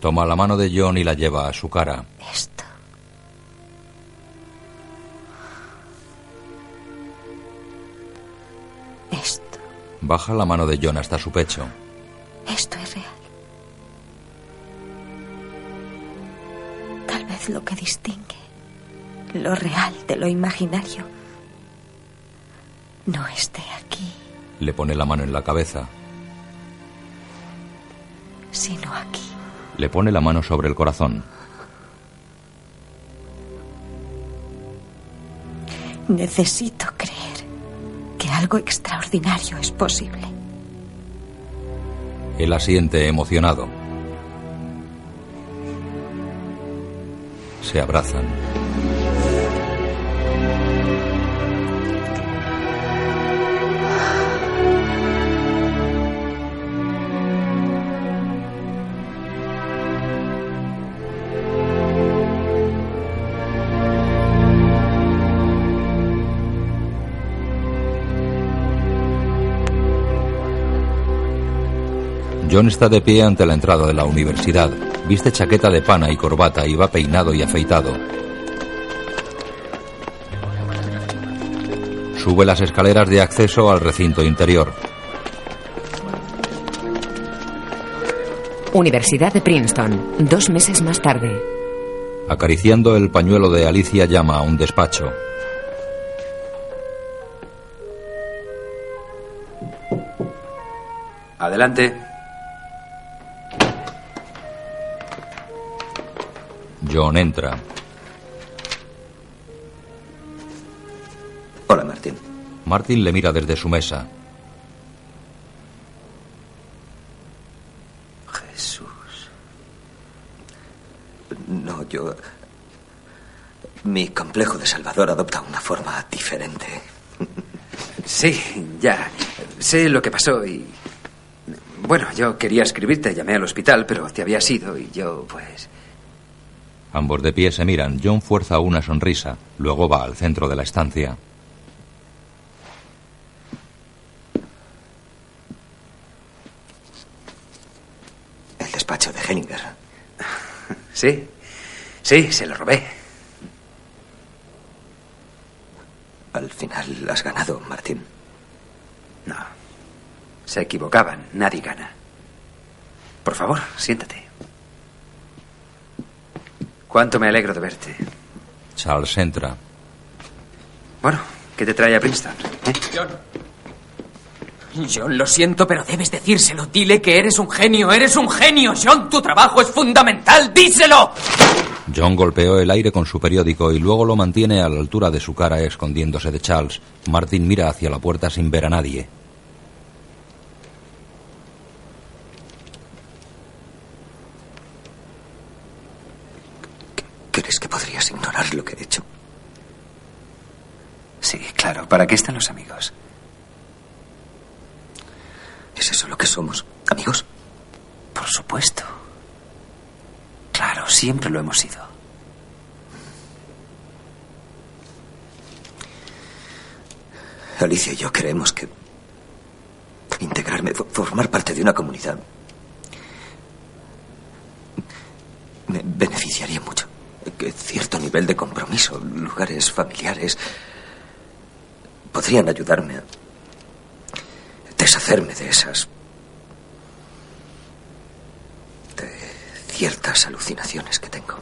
Toma la mano de John y la lleva a su cara. Esto. Esto. Baja la mano de John hasta su pecho. Esto es real. Tal vez lo que distingue lo real de lo imaginario no esté aquí, Le pone la mano en la cabeza. sino aquí. Le pone la mano sobre el corazón. Necesito creer que algo extraordinario es posible. Él asiente emocionado. Se abrazan. John está de pie ante la entrada de la universidad. Viste chaqueta de pana y corbata y va peinado y afeitado. Sube las escaleras de acceso al recinto interior. Universidad de Princeton, dos meses más tarde. Acariciando el pañuelo de Alicia llama a un despacho. Adelante. John entra. Hola, Martín. Martin le mira desde su mesa. Jesús. No, yo... Mi complejo de Salvador adopta una forma diferente. Sí, ya. Sé lo que pasó y... Bueno, yo quería escribirte, llamé al hospital, pero te había ido y yo, pues... Ambos de pie se miran. John fuerza una sonrisa. Luego va al centro de la estancia. El despacho de Hellinger. [LAUGHS] Sí, sí, se lo robé. Al final has ganado, Martín. No. Se equivocaban. Nadie gana. Por favor, siéntate. Cuánto me alegro de verte. Charles entra. Bueno, ¿qué te trae a Princeton? eh? John. John, lo siento, pero debes decírselo. Dile que eres un genio, eres un genio. John, tu trabajo es fundamental. ¡Díselo! John golpeó el aire con su periódico y luego lo mantiene a la altura de su cara escondiéndose de Charles. Martin mira hacia la puerta sin ver a nadie. ¿Crees que podrías ignorar lo que he hecho? Sí, claro. ¿Para qué están los amigos? ¿Es eso lo que somos? ¿Amigos? Por supuesto. Claro, siempre lo hemos sido. Alicia y yo creemos que integrarme, fo- formar parte de una comunidad, me beneficiaría mucho que cierto nivel de compromiso, lugares familiares, podrían ayudarme a deshacerme de esas... de ciertas alucinaciones que tengo.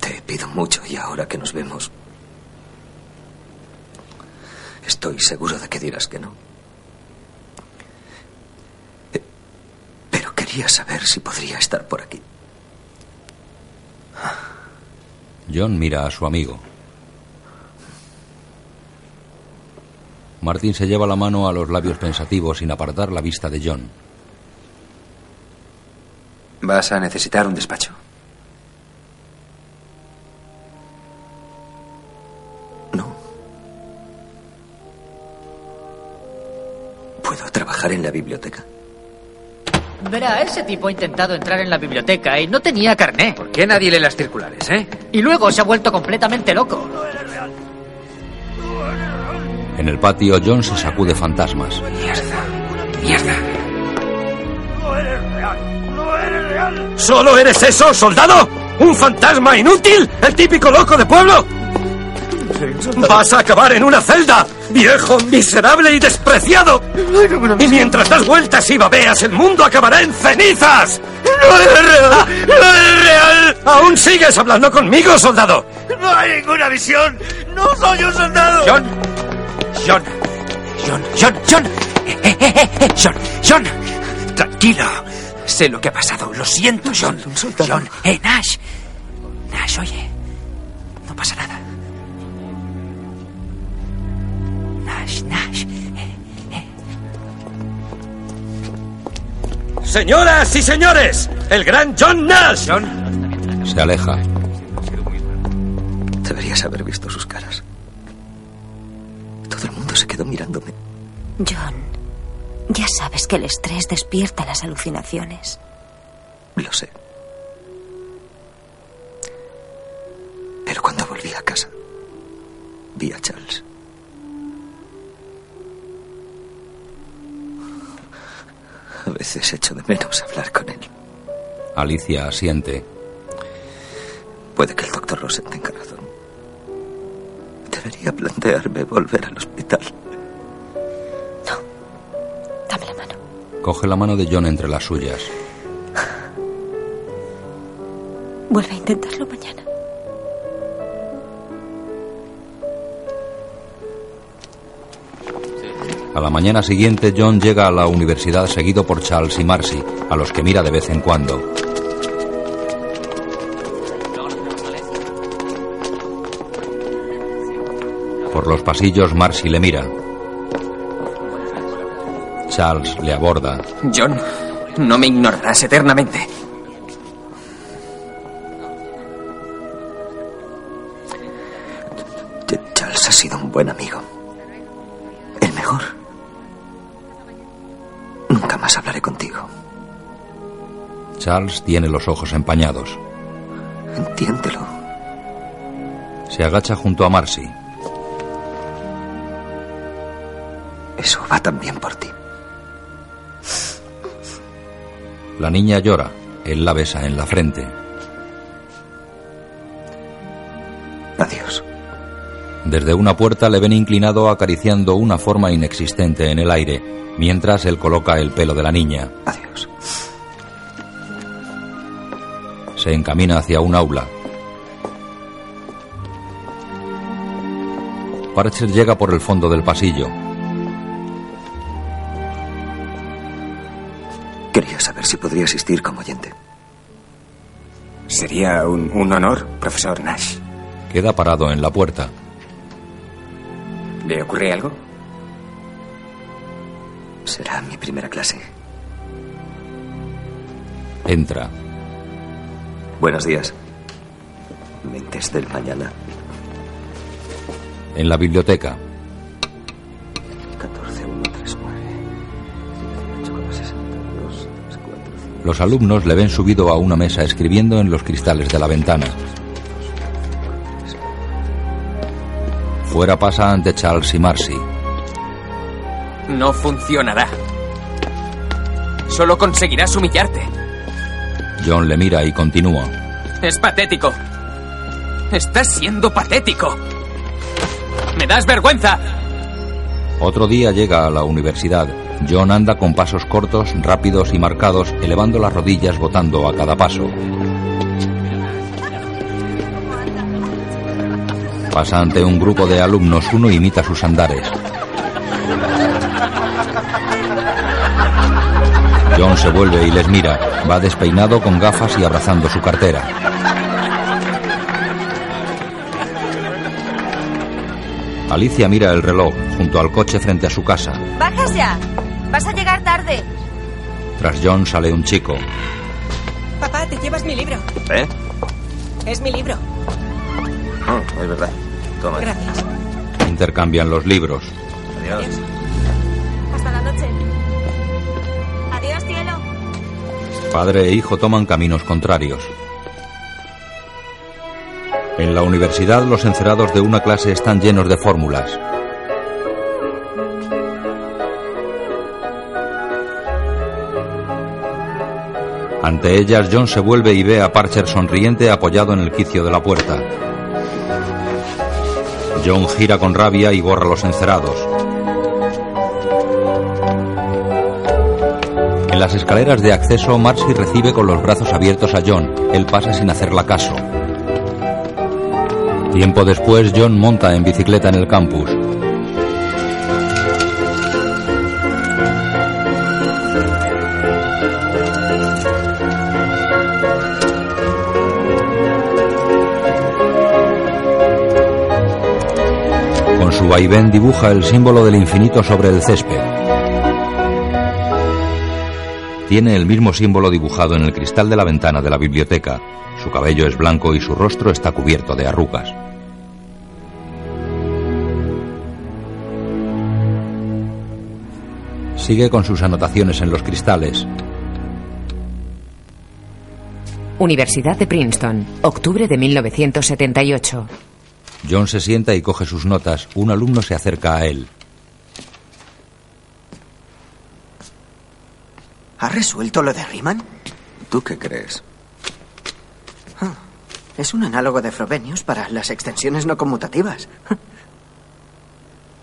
Te pido mucho y ahora que nos vemos, estoy seguro de que dirás que no. Quería saber si podría estar por aquí. John mira a su amigo. Martin se lleva la mano a los labios pensativos sin apartar la vista de John. Vas a necesitar un despacho. ¿Puedo trabajar en la biblioteca? Verá, ese tipo ha intentado entrar en la biblioteca y no tenía carné. ¿Por qué nadie lee las circulares, eh? Y luego se ha vuelto completamente loco. En el patio, John se sacude fantasmas. Mierda. ¿Solo eres eso, soldado? ¿Un fantasma inútil? ¿El típico loco de pueblo? Vas a acabar en una celda, viejo, miserable y despreciado. Y mientras das vueltas y babeas, el mundo acabará en cenizas. ¡No es real! ¡No es real! ¿Aún sigues hablando conmigo, soldado? ¡No hay ninguna visión! ¡No soy un soldado! John. John. John. John. John. Eh, eh, eh, John. John. Tranquilo. Sé lo que ha pasado. Lo siento, John. John. Eh, Nash. Nash, oye. Señoras y señores, el gran John Nash. Se aleja. Deberías haber visto sus caras. Todo el mundo se quedó mirándome. John, ya sabes que el estrés despierta las alucinaciones. Lo sé. Pero cuando volví a casa, vi a Charles. A veces echo de menos hablar con él. Alicia asiente. Puede que el doctor Rosen tenga razón. Debería plantearme volver al hospital. Dame la mano. Coge la mano de John entre las suyas. Vuelve a intentarlo mañana. A la mañana siguiente, John llega a la universidad seguido por Charles y Marcy, a los que mira de vez en cuando. Por los pasillos, Marcy le mira. Charles le aborda. John, no me ignorarás eternamente. Charles tiene los ojos empañados. Entiéndelo. Se agacha junto a Marcy. Eso va también por ti. La niña llora. Él la besa en la frente. Adiós. Desde una puerta le ven inclinado acariciando una forma inexistente en el aire, mientras él coloca el pelo de la niña. Adiós. Se encamina hacia un aula. Parcher llega por el fondo del pasillo. Quería saber si podría asistir como oyente. Sería un, un honor, profesor Nash. Queda parado en la puerta. ¿Le ocurre algo? Será mi primera clase. Entra. Buenos días. Mentes del mañana. En la biblioteca. 14139. Los alumnos le ven subido a una mesa escribiendo en los cristales de la ventana. Fuera pasa ante Charles y Marcy. No funcionará. Solo conseguirás humillarte. John le mira y continúa. Es patético. Estás siendo patético. Me das vergüenza. Otro día llega a la universidad. John anda con pasos cortos, rápidos y marcados, elevando las rodillas, botando a cada paso. Pasa ante un grupo de alumnos, uno imita sus andares. John se vuelve y les mira. Va despeinado con gafas y abrazando su cartera. Alicia mira el reloj junto al coche frente a su casa. ¡Bajas ya! Vas a llegar tarde. Tras John sale un chico. Papá, te llevas mi libro. ¿Eh? Es mi libro. Oh, es verdad. Toma. Gracias. Intercambian los libros. Adiós. Padre e hijo toman caminos contrarios. En la universidad los encerados de una clase están llenos de fórmulas. Ante ellas John se vuelve y ve a Parcher sonriente apoyado en el quicio de la puerta. John gira con rabia y borra los encerados. En las escaleras de acceso, Marcy recibe con los brazos abiertos a John. Él pasa sin hacerla caso. Tiempo después, John monta en bicicleta en el campus. Con su vaivén dibuja el símbolo del infinito sobre el césped. Tiene el mismo símbolo dibujado en el cristal de la ventana de la biblioteca. Su cabello es blanco y su rostro está cubierto de arrugas. Sigue con sus anotaciones en los cristales. Universidad de Princeton, octubre de 1978. John se sienta y coge sus notas. Un alumno se acerca a él. ¿Has resuelto lo de Riemann? ¿Tú qué crees? Ah, es un análogo de Frobenius para las extensiones no conmutativas. [LAUGHS]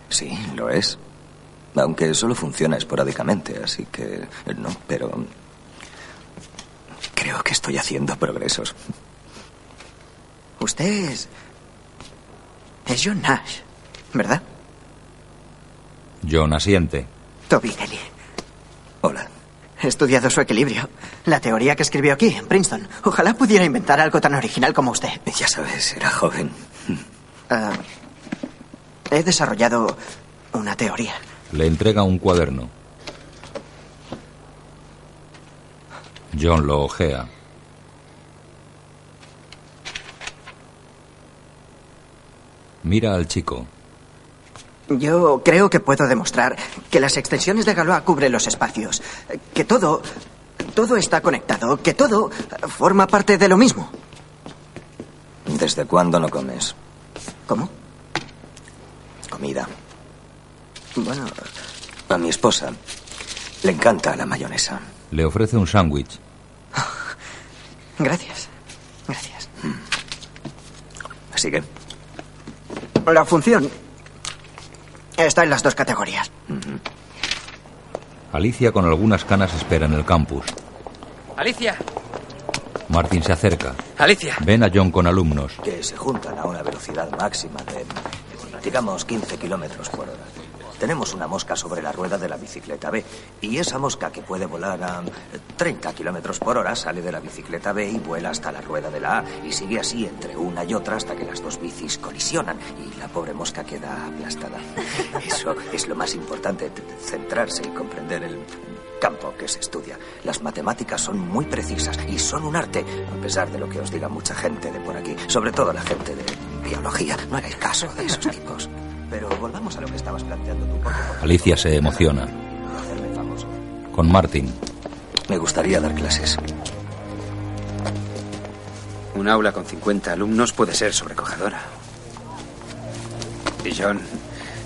Sí, lo es. Aunque solo funciona esporádicamente, así que eh, no, pero creo que estoy haciendo progresos. Usted es... Es John Nash, ¿verdad? John asiente. Toby Kelly. Hola. He estudiado su equilibrio. La teoría que escribió aquí, en Princeton. Ojalá pudiera inventar algo tan original como usted. Ya sabes, era joven. Ah, he desarrollado una teoría. Le entrega un cuaderno. John lo ojea. Mira al chico. Yo creo que puedo demostrar que las extensiones de Galois cubren los espacios, que todo, todo está conectado, que todo forma parte de lo mismo. ¿Desde cuándo no comes? ¿Cómo? Comida. Bueno, A mi esposa le encanta la mayonesa. Le ofrece un sándwich. [LAUGHS] gracias. Gracias. Así que, La función está en las dos categorías. Alicia con algunas canas espera en el campus. Alicia, Martin se acerca. Alicia. Ven a John con alumnos. que se juntan a una velocidad máxima de, digamos, 15 kilómetros por hora. Tenemos una mosca sobre la rueda de la bicicleta B y esa mosca que puede volar a 30 kilómetros por hora sale de la bicicleta B y vuela hasta la rueda de la A y sigue así entre una y otra hasta que las dos bicis colisionan y la pobre mosca queda aplastada. [LAUGHS] Eso es lo más importante, centrarse y comprender el campo que se estudia. Las matemáticas son muy precisas y son un arte, a pesar de lo que os diga mucha gente de por aquí, sobre todo la gente de biología. No hagáis caso de esos [LAUGHS] tipos. Pero volvamos a lo que estabas planteando tú. Alicia se emociona. hacerme famoso. Con Martin. Me gustaría dar clases. Un aula con 50 alumnos puede ser sobrecogedora. Y John,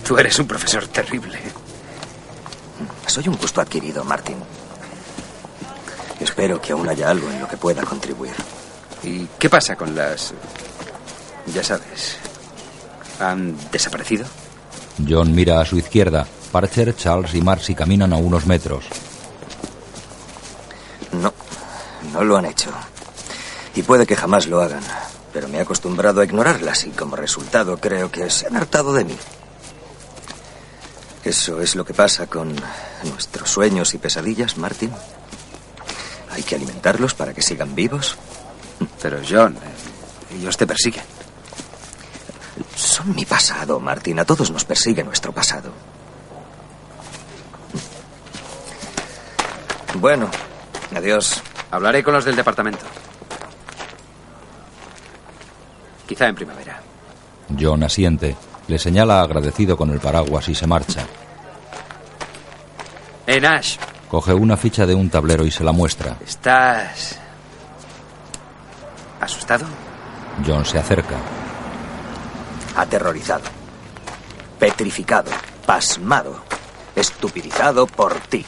tú eres un profesor terrible. Soy un gusto adquirido, Martin. Espero que aún haya algo en lo que pueda contribuir. ¿Y qué pasa con las... ya sabes... ¿Han desaparecido? John mira a su izquierda. Parcher, Charles y Marcy caminan a unos metros. No, no lo han hecho. Y puede que jamás lo hagan. pero me he acostumbrado a ignorarlas y como resultado creo que se han hartado de mí. Eso es lo que pasa con nuestros sueños y pesadillas, Martin. Hay que alimentarlos para que sigan vivos. Pero John, eh, ellos te persiguen. Son mi pasado, Martin. A todos nos persigue nuestro pasado. Bueno, adiós. Hablaré con los del departamento. Quizá en primavera. John asiente. Le señala agradecido con el paraguas y se marcha. Eh, Nash, Coge una ficha de un tablero y se la muestra. ¿estás asustado? John se acerca. Aterrorizado. Petrificado. Pasmado. Estupidizado por ti.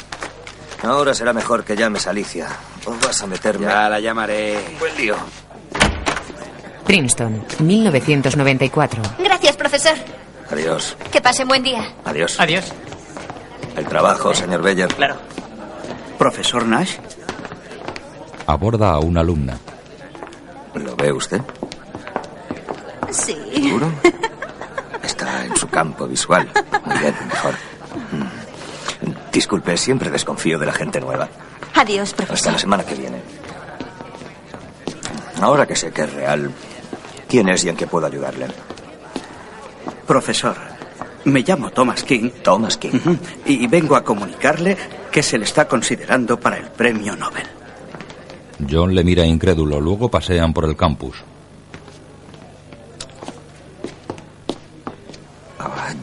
Ahora será mejor que llames a Alicia. O vas a meterme. Ya la llamaré. Buen lío. Princeton, 1994. Gracias, profesor. Adiós. Que pase buen día. Adiós. Adiós. El trabajo, señor Beller. Claro. ¿Profesor Nash? Aborda a una alumna. ¿Lo ve usted? Sí. ¿Seguro? Está en su campo visual. Muy bien, mejor. Mm. Disculpe, siempre desconfío de la gente nueva. Adiós, Hasta profesor. la semana que viene. Ahora que sé que es real, ¿quién es y en qué puedo ayudarle? Profesor, me llamo Thomas King. Thomas King. Y vengo a comunicarle que se le está considerando para el premio Nobel. John le mira incrédulo. Luego pasean por el campus.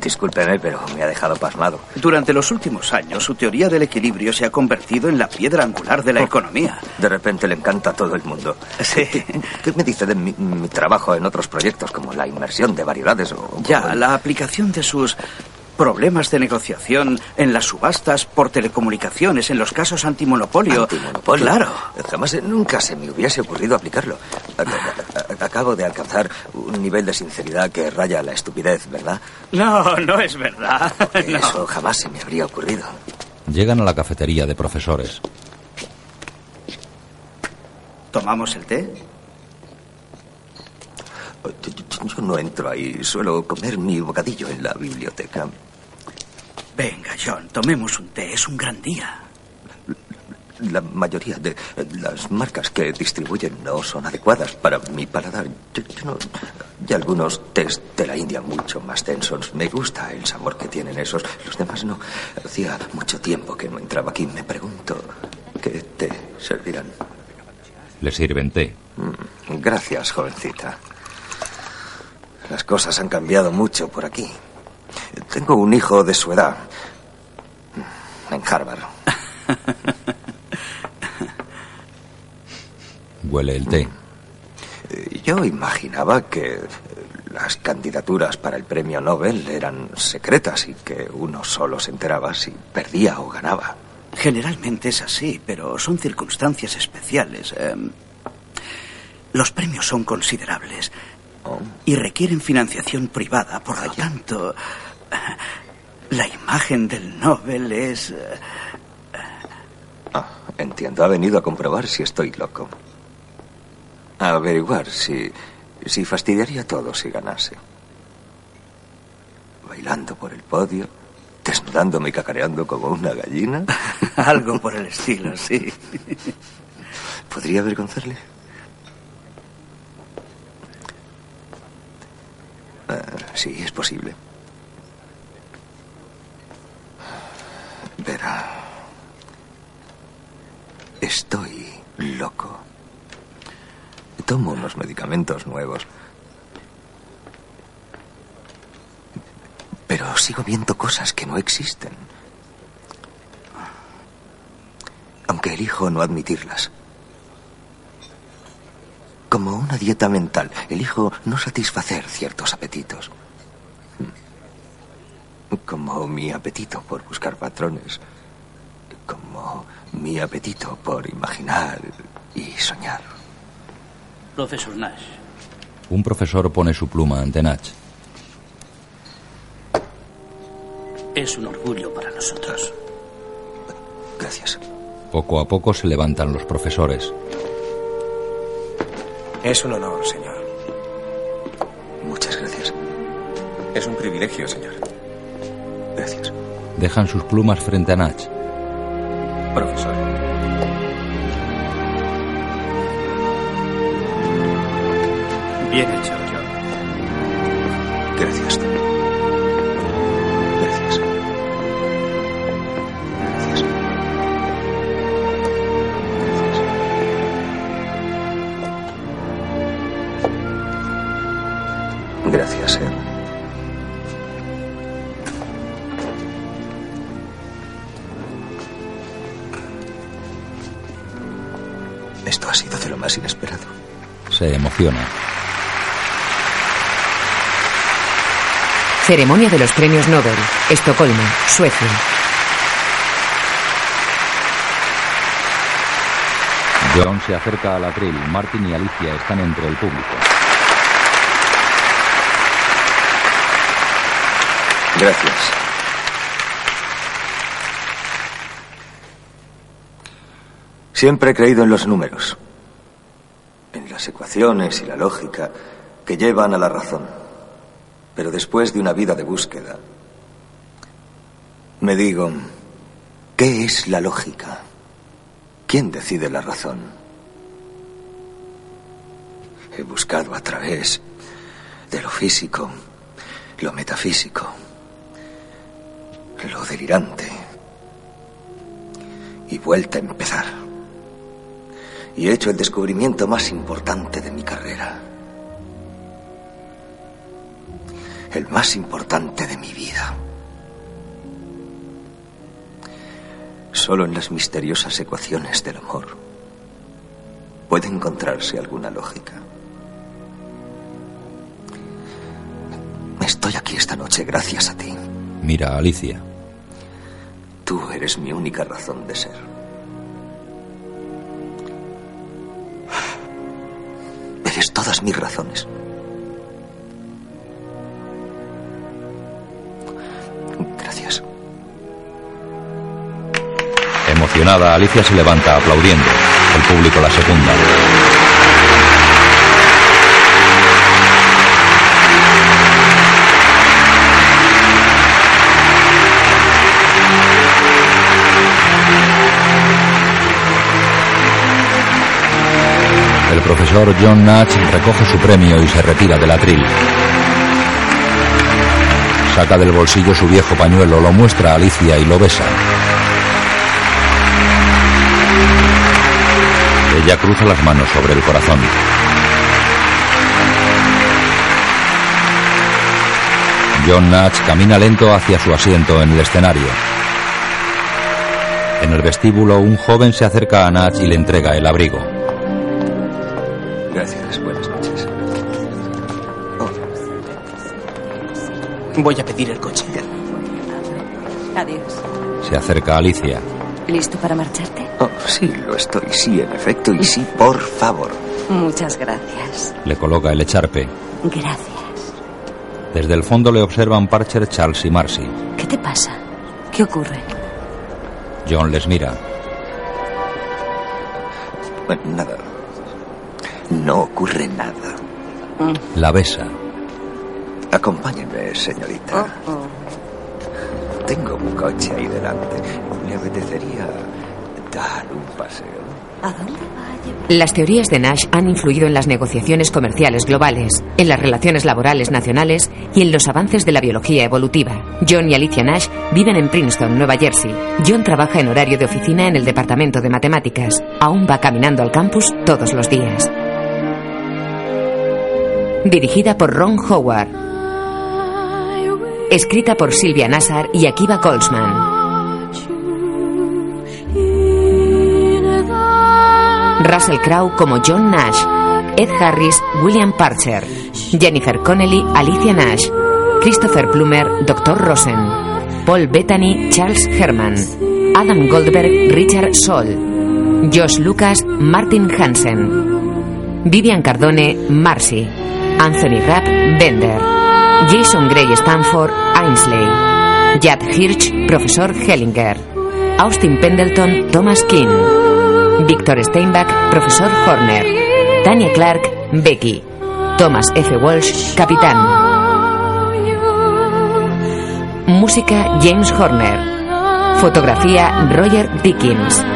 Discúlpeme, pero me ha dejado pasmado. Durante los últimos años, su teoría del equilibrio se ha convertido en la piedra angular de la economía. De repente le encanta a todo el mundo. ¿Qué, qué me dice de mi, mi trabajo en otros proyectos como la inmersión de variedades o... Ya, la aplicación de sus problemas de negociación en las subastas por telecomunicaciones, en los casos antimonopolio. Antimonopolio. Claro. Jamás, nunca se me hubiese ocurrido aplicarlo. Acabo de alcanzar un nivel de sinceridad que raya la estupidez, ¿verdad? No, no es verdad. [LAUGHS] No. Eso jamás se me habría ocurrido. Llegan a la cafetería de profesores. ¿Tomamos el té? Yo no entro ahí, suelo comer mi bocadillo en la biblioteca. Venga, John, tomemos un té. Es un gran día. La mayoría de las marcas que distribuyen no son adecuadas para mi paladar. Yo, yo no- y algunos tés de la India mucho más densos. Me gusta el sabor que tienen esos. Los demás no. Hacía mucho tiempo que no entraba aquí. Me pregunto qué té servirán. Le sirven té. Mm, Gracias, jovencita. Las cosas han cambiado mucho por aquí. Tengo un hijo de su edad. En Harvard. [LAUGHS] Huele el té. Yo imaginaba que las candidaturas para el premio Nobel eran secretas y que uno solo se enteraba si perdía o ganaba. Generalmente es así, pero son circunstancias especiales. Em, los premios son considerables y requieren financiación privada. Por lo tanto, la imagen del Nobel es... eh, Entiendo, ha venido a comprobar si estoy loco. A averiguar si, si fastidiaría todo si ganase. Bailando por el podio, desnudándome y cacareando como una gallina. [LAUGHS] Algo por el estilo, sí. [LAUGHS] ¿Podría avergonzarle? Ah, sí, es posible. Verá. Estoy loco. Tomo unos medicamentos nuevos. Pero sigo viendo cosas que no existen. Aunque elijo no admitirlas. Como una dieta mental, elijo no satisfacer ciertos apetitos. Como mi apetito por buscar patrones. Como mi apetito por imaginar y soñar. Profesor Nash. Un profesor pone su pluma ante Nash. Es un orgullo para nosotros. Gracias. Poco a poco se levantan los profesores. Es un honor, señor. Muchas gracias. Es un privilegio, señor. Gracias. Dejan sus plumas frente a Nach. Profesor. Bien hecho, John. Gracias. Gracias. Gracias, Ed. Esto ha sido de lo más inesperado. Se emociona. Ceremonia de los premios Nobel. Estocolmo, Suecia. John se acerca al atril. Martin y Alicia están entre el público. Gracias. Siempre he creído en los números, en las ecuaciones y la lógica que llevan a la razón. Pero después de una vida de búsqueda, me digo, ¿qué es la lógica? ¿Quién decide la razón? He buscado a través de lo físico, lo metafísico, lo delirante, y vuelta a empezar. Y he hecho el descubrimiento más importante de mi carrera. El más importante de mi vida. Solo en las misteriosas ecuaciones del amor puede encontrarse alguna lógica. Estoy aquí esta noche gracias a ti. Mira a Alicia. Tú eres mi única razón de ser. Eres todas mis razones. Gracias. Emocionada, Alicia se levanta aplaudiendo. El público la secunda. El profesor John Natch recoge su premio y se retira del atril. Saca del bolsillo su viejo pañuelo, lo muestra a Alicia y lo besa. Ella cruza las manos sobre el corazón. John Natch camina lento hacia su asiento en el escenario. En el vestíbulo, un joven se acerca a Natch y le entrega el abrigo. Gracias. Voy a pedir el coche. Adiós. Se acerca a Alicia. ¿Listo para marcharte? Oh, sí, lo estoy. Sí, en efecto. Y sí, por favor. Muchas gracias. Le coloca el echarpe. Gracias. Desde el fondo le observan Parcher, Charles y Marcy. ¿Qué te pasa? ¿Qué ocurre? John les mira. Bueno, nada. No ocurre nada. La besa. Acompáñenme, señorita. Tengo un coche ahí delante. ¿Le apetecería dar un paseo? ¿A dónde va a llevar? Las teorías de Nash han influido en las negociaciones comerciales globales, en las relaciones laborales nacionales y en los avances de la biología evolutiva. John y Alicia Nash viven en Princeton, Nueva Jersey. John trabaja en horario de oficina en el departamento de matemáticas. Aún va caminando al campus todos los días. Dirigida por Ron Howard. Escrita por Silvia Nassar y Akiva Goldsman. Russell Crowe como John Nash, Ed Harris, William Parcher, Jennifer Connelly, Alicia Nash, Christopher Plummer, Dr. Rosen, Paul Bettany, Charles Herman, Adam Goldberg, Richard Sol, Josh Lucas, Martin Hansen, Vivian Cardone, Marcy, Anthony Rapp, Bender, Jason Gray Stanford, Ainsley, Jad Hirsch, Profesor Hellinger, Austin Pendleton, Thomas King, Victor Steinbach, Profesor Horner, Tanya Clark, Becky, Thomas F. Walsh, Capitán. Música James Horner. Fotografía Roger Dickens.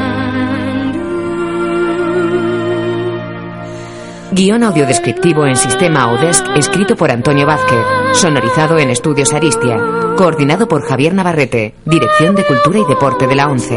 Guión audiodescriptivo en sistema Odesk escrito por Antonio Vázquez. Sonorizado en Estudios Aristia. Coordinado por Javier Navarrete. Dirección de Cultura y Deporte de la ONCE.